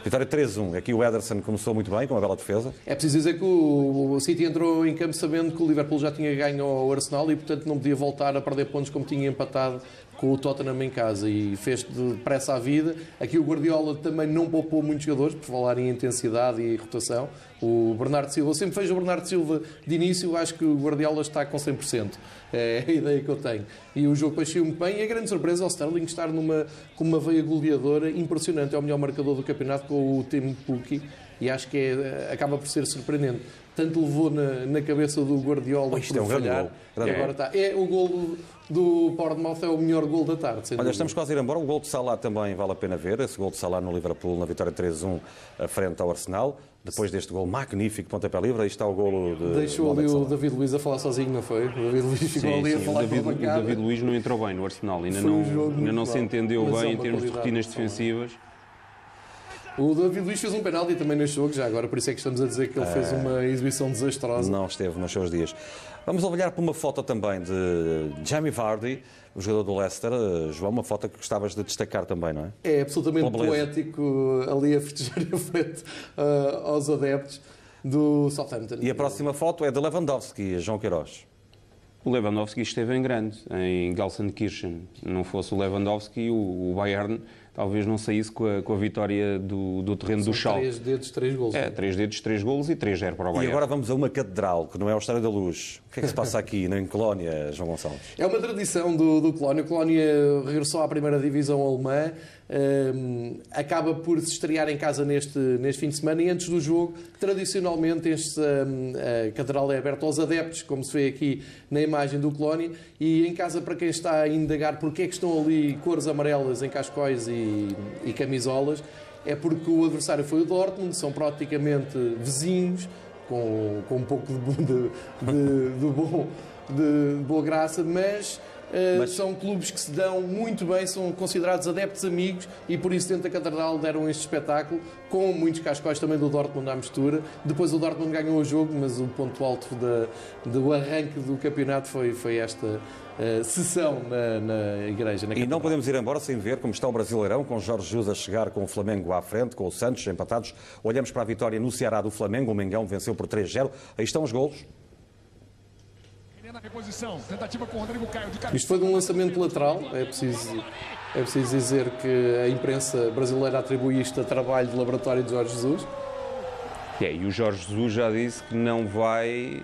Vitória 3-1. Aqui o Ederson começou muito bem, com uma bela defesa. É preciso dizer que o City entrou em campo sabendo que o Liverpool já tinha ganho ao Arsenal e, portanto, não podia voltar a perder pontos como tinha empatado com o Tottenham em casa e fez depressa a vida. Aqui o Guardiola também não poupou muitos jogadores, por falar em intensidade e rotação. O Bernardo Silva, eu sempre vejo o Bernardo Silva de início, acho que o Guardiola está com 100%. É a ideia que eu tenho. E o jogo saiu muito bem. E a grande surpresa é o Sterling estar numa, com uma veia goleadora impressionante. É o melhor marcador do campeonato com o Tim Pukki. E acho que é, acaba por ser surpreendente. Tanto levou na, na cabeça do Guardiola oh, isto é um falhar. Grande gol. agora está. É o gol do Portsmouth é o melhor gol da tarde. Olha, estamos quase a ir embora. O gol de Salah também vale a pena ver. Esse gol de Salah no Liverpool, na vitória 3-1, frente ao Arsenal. Depois deste gol magnífico, pontapé livre, aí está o golo de. Deixou ali o David Luiz a falar sozinho, não foi? O David Luiz ficou sim, ali sim, a falar o David, o David Luiz não entrou bem no Arsenal, ainda não, um ainda não se entendeu Mas bem é em termos de rotinas defensivas. O David Luiz fez um penalti também neste jogo, já agora, por isso é que estamos a dizer que ele fez uma exibição desastrosa. Não esteve nos seus dias. Vamos olhar para uma foto também de Jamie Vardy, o jogador do Leicester. Eh, João, uma foto que gostavas de destacar também, não é? É absolutamente poético ali a festejar em frente uh, aos adeptos do Southampton. E a próxima foto é de Lewandowski, João Queiroz. O Lewandowski esteve em grande, em Gelsenkirchen. Não fosse o Lewandowski, o, o Bayern talvez não saísse com a, com a vitória do, do terreno São do Schalke. três dedos, três gols. É, três dedos, três golos e 3-0 para o E Bayern. agora vamos a uma catedral, que não é o Estádio da Luz. O que é que se passa aqui, em Colónia, João Gonçalves? É uma tradição do, do Colónia. O Colónia regressou à primeira divisão alemã, hum, acaba por se estrear em casa neste, neste fim de semana e antes do jogo, tradicionalmente, este, hum, a catedral é aberta aos adeptos, como se vê aqui na imagem do Colónia, e em casa, para quem está a indagar porque é que estão ali cores amarelas em cascóis e, e camisolas, é porque o adversário foi o Dortmund, são praticamente vizinhos, com, com um pouco de, de, de, de bom, de boa graça, mas, uh, Mas- são clubes que se dão muito bem, são considerados adeptos amigos e por isso dentro da Catedral deram este espetáculo, com muitos cascóis também do Dortmund à mistura. Depois o Dortmund ganhou o jogo, mas o ponto alto da, do arranque do campeonato foi, foi esta uh, sessão na, na igreja. Na E não podemos ir embora sem ver como está o Brasileirão, com Jorge Jesus a chegar com o Flamengo à frente, com o Santos empatados. Olhamos para a vitória no Ceará do Flamengo, o Mengão venceu por 3-0. Aí estão os golos. Isto foi de um lançamento lateral, é preciso, é preciso dizer que a imprensa brasileira atribui isto a trabalho de laboratório de Jorge Jesus. É, e o Jorge Jesus já disse que não vai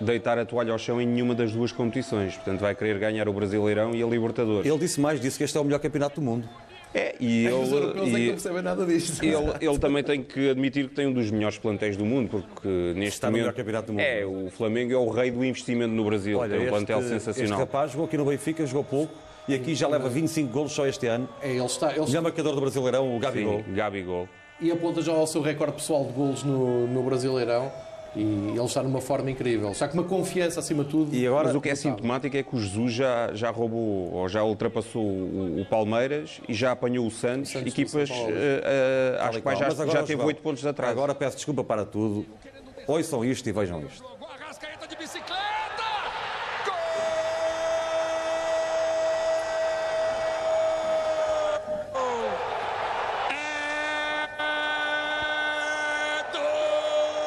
deitar a toalha ao chão em nenhuma das duas competições. Portanto, vai querer ganhar o Brasileirão e a Libertadores. Ele disse mais, disse que este é o melhor campeonato do mundo. É, e Os europeus é que ele, não e percebem nada disto. ele, ele também tem que admitir que tem um dos melhores plantéis do mundo, porque neste Está no momento melhor campeonato do mundo. é o Flamengo é o rei do investimento no Brasil, tem um plantel este sensacional. rapaz jogou aqui no Benfica, jogou pouco e aqui já leva 25 golos só este ano. É, ele está, ele Melhor marcador do Brasileirão, o Gabigol. Sim, Gabigol. e aponta já ao seu recorde pessoal de golos no, no Brasileirão. E ele está numa forma incrível. Está com uma confiança acima de tudo. E agora, Mas o que é sintomático é que o Jesus já, já roubou, ou já ultrapassou o, o Palmeiras e já apanhou o Santos, Santos equipas às e quais já, já teve João, 8 pontos de atrás. Agora peço desculpa para tudo. Ouçam isto e vejam isto. Jogou a Rascaeta de bicicleta. Gol!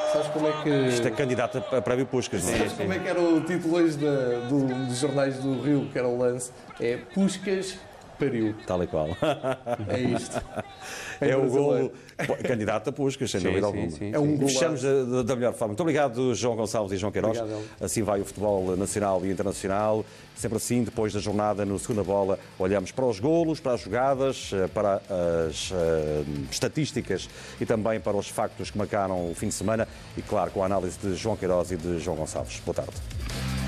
É Sabes como é que. Isto é candidato a prémio Puscas, não é? Sabes como é que era o título hoje da- do- dos jornais do Rio, que era o lance? É Puscas pariu. Tal e qual. É isto. É o brasileiro. golo candidato a Puscas, sem Sim, dúvida sim, alguma. sim, É um Fechamos da, da melhor forma. Muito obrigado, João Gonçalves e João Queiroz. Obrigado, assim vai o futebol nacional e internacional. Sempre assim, depois da jornada no segunda bola, olhamos para os golos, para as jogadas, eh, para as eh, estatísticas e também para os factos que marcaram o fim de semana. E, claro, com a análise de João Queiroz e de João Gonçalves. Boa tarde.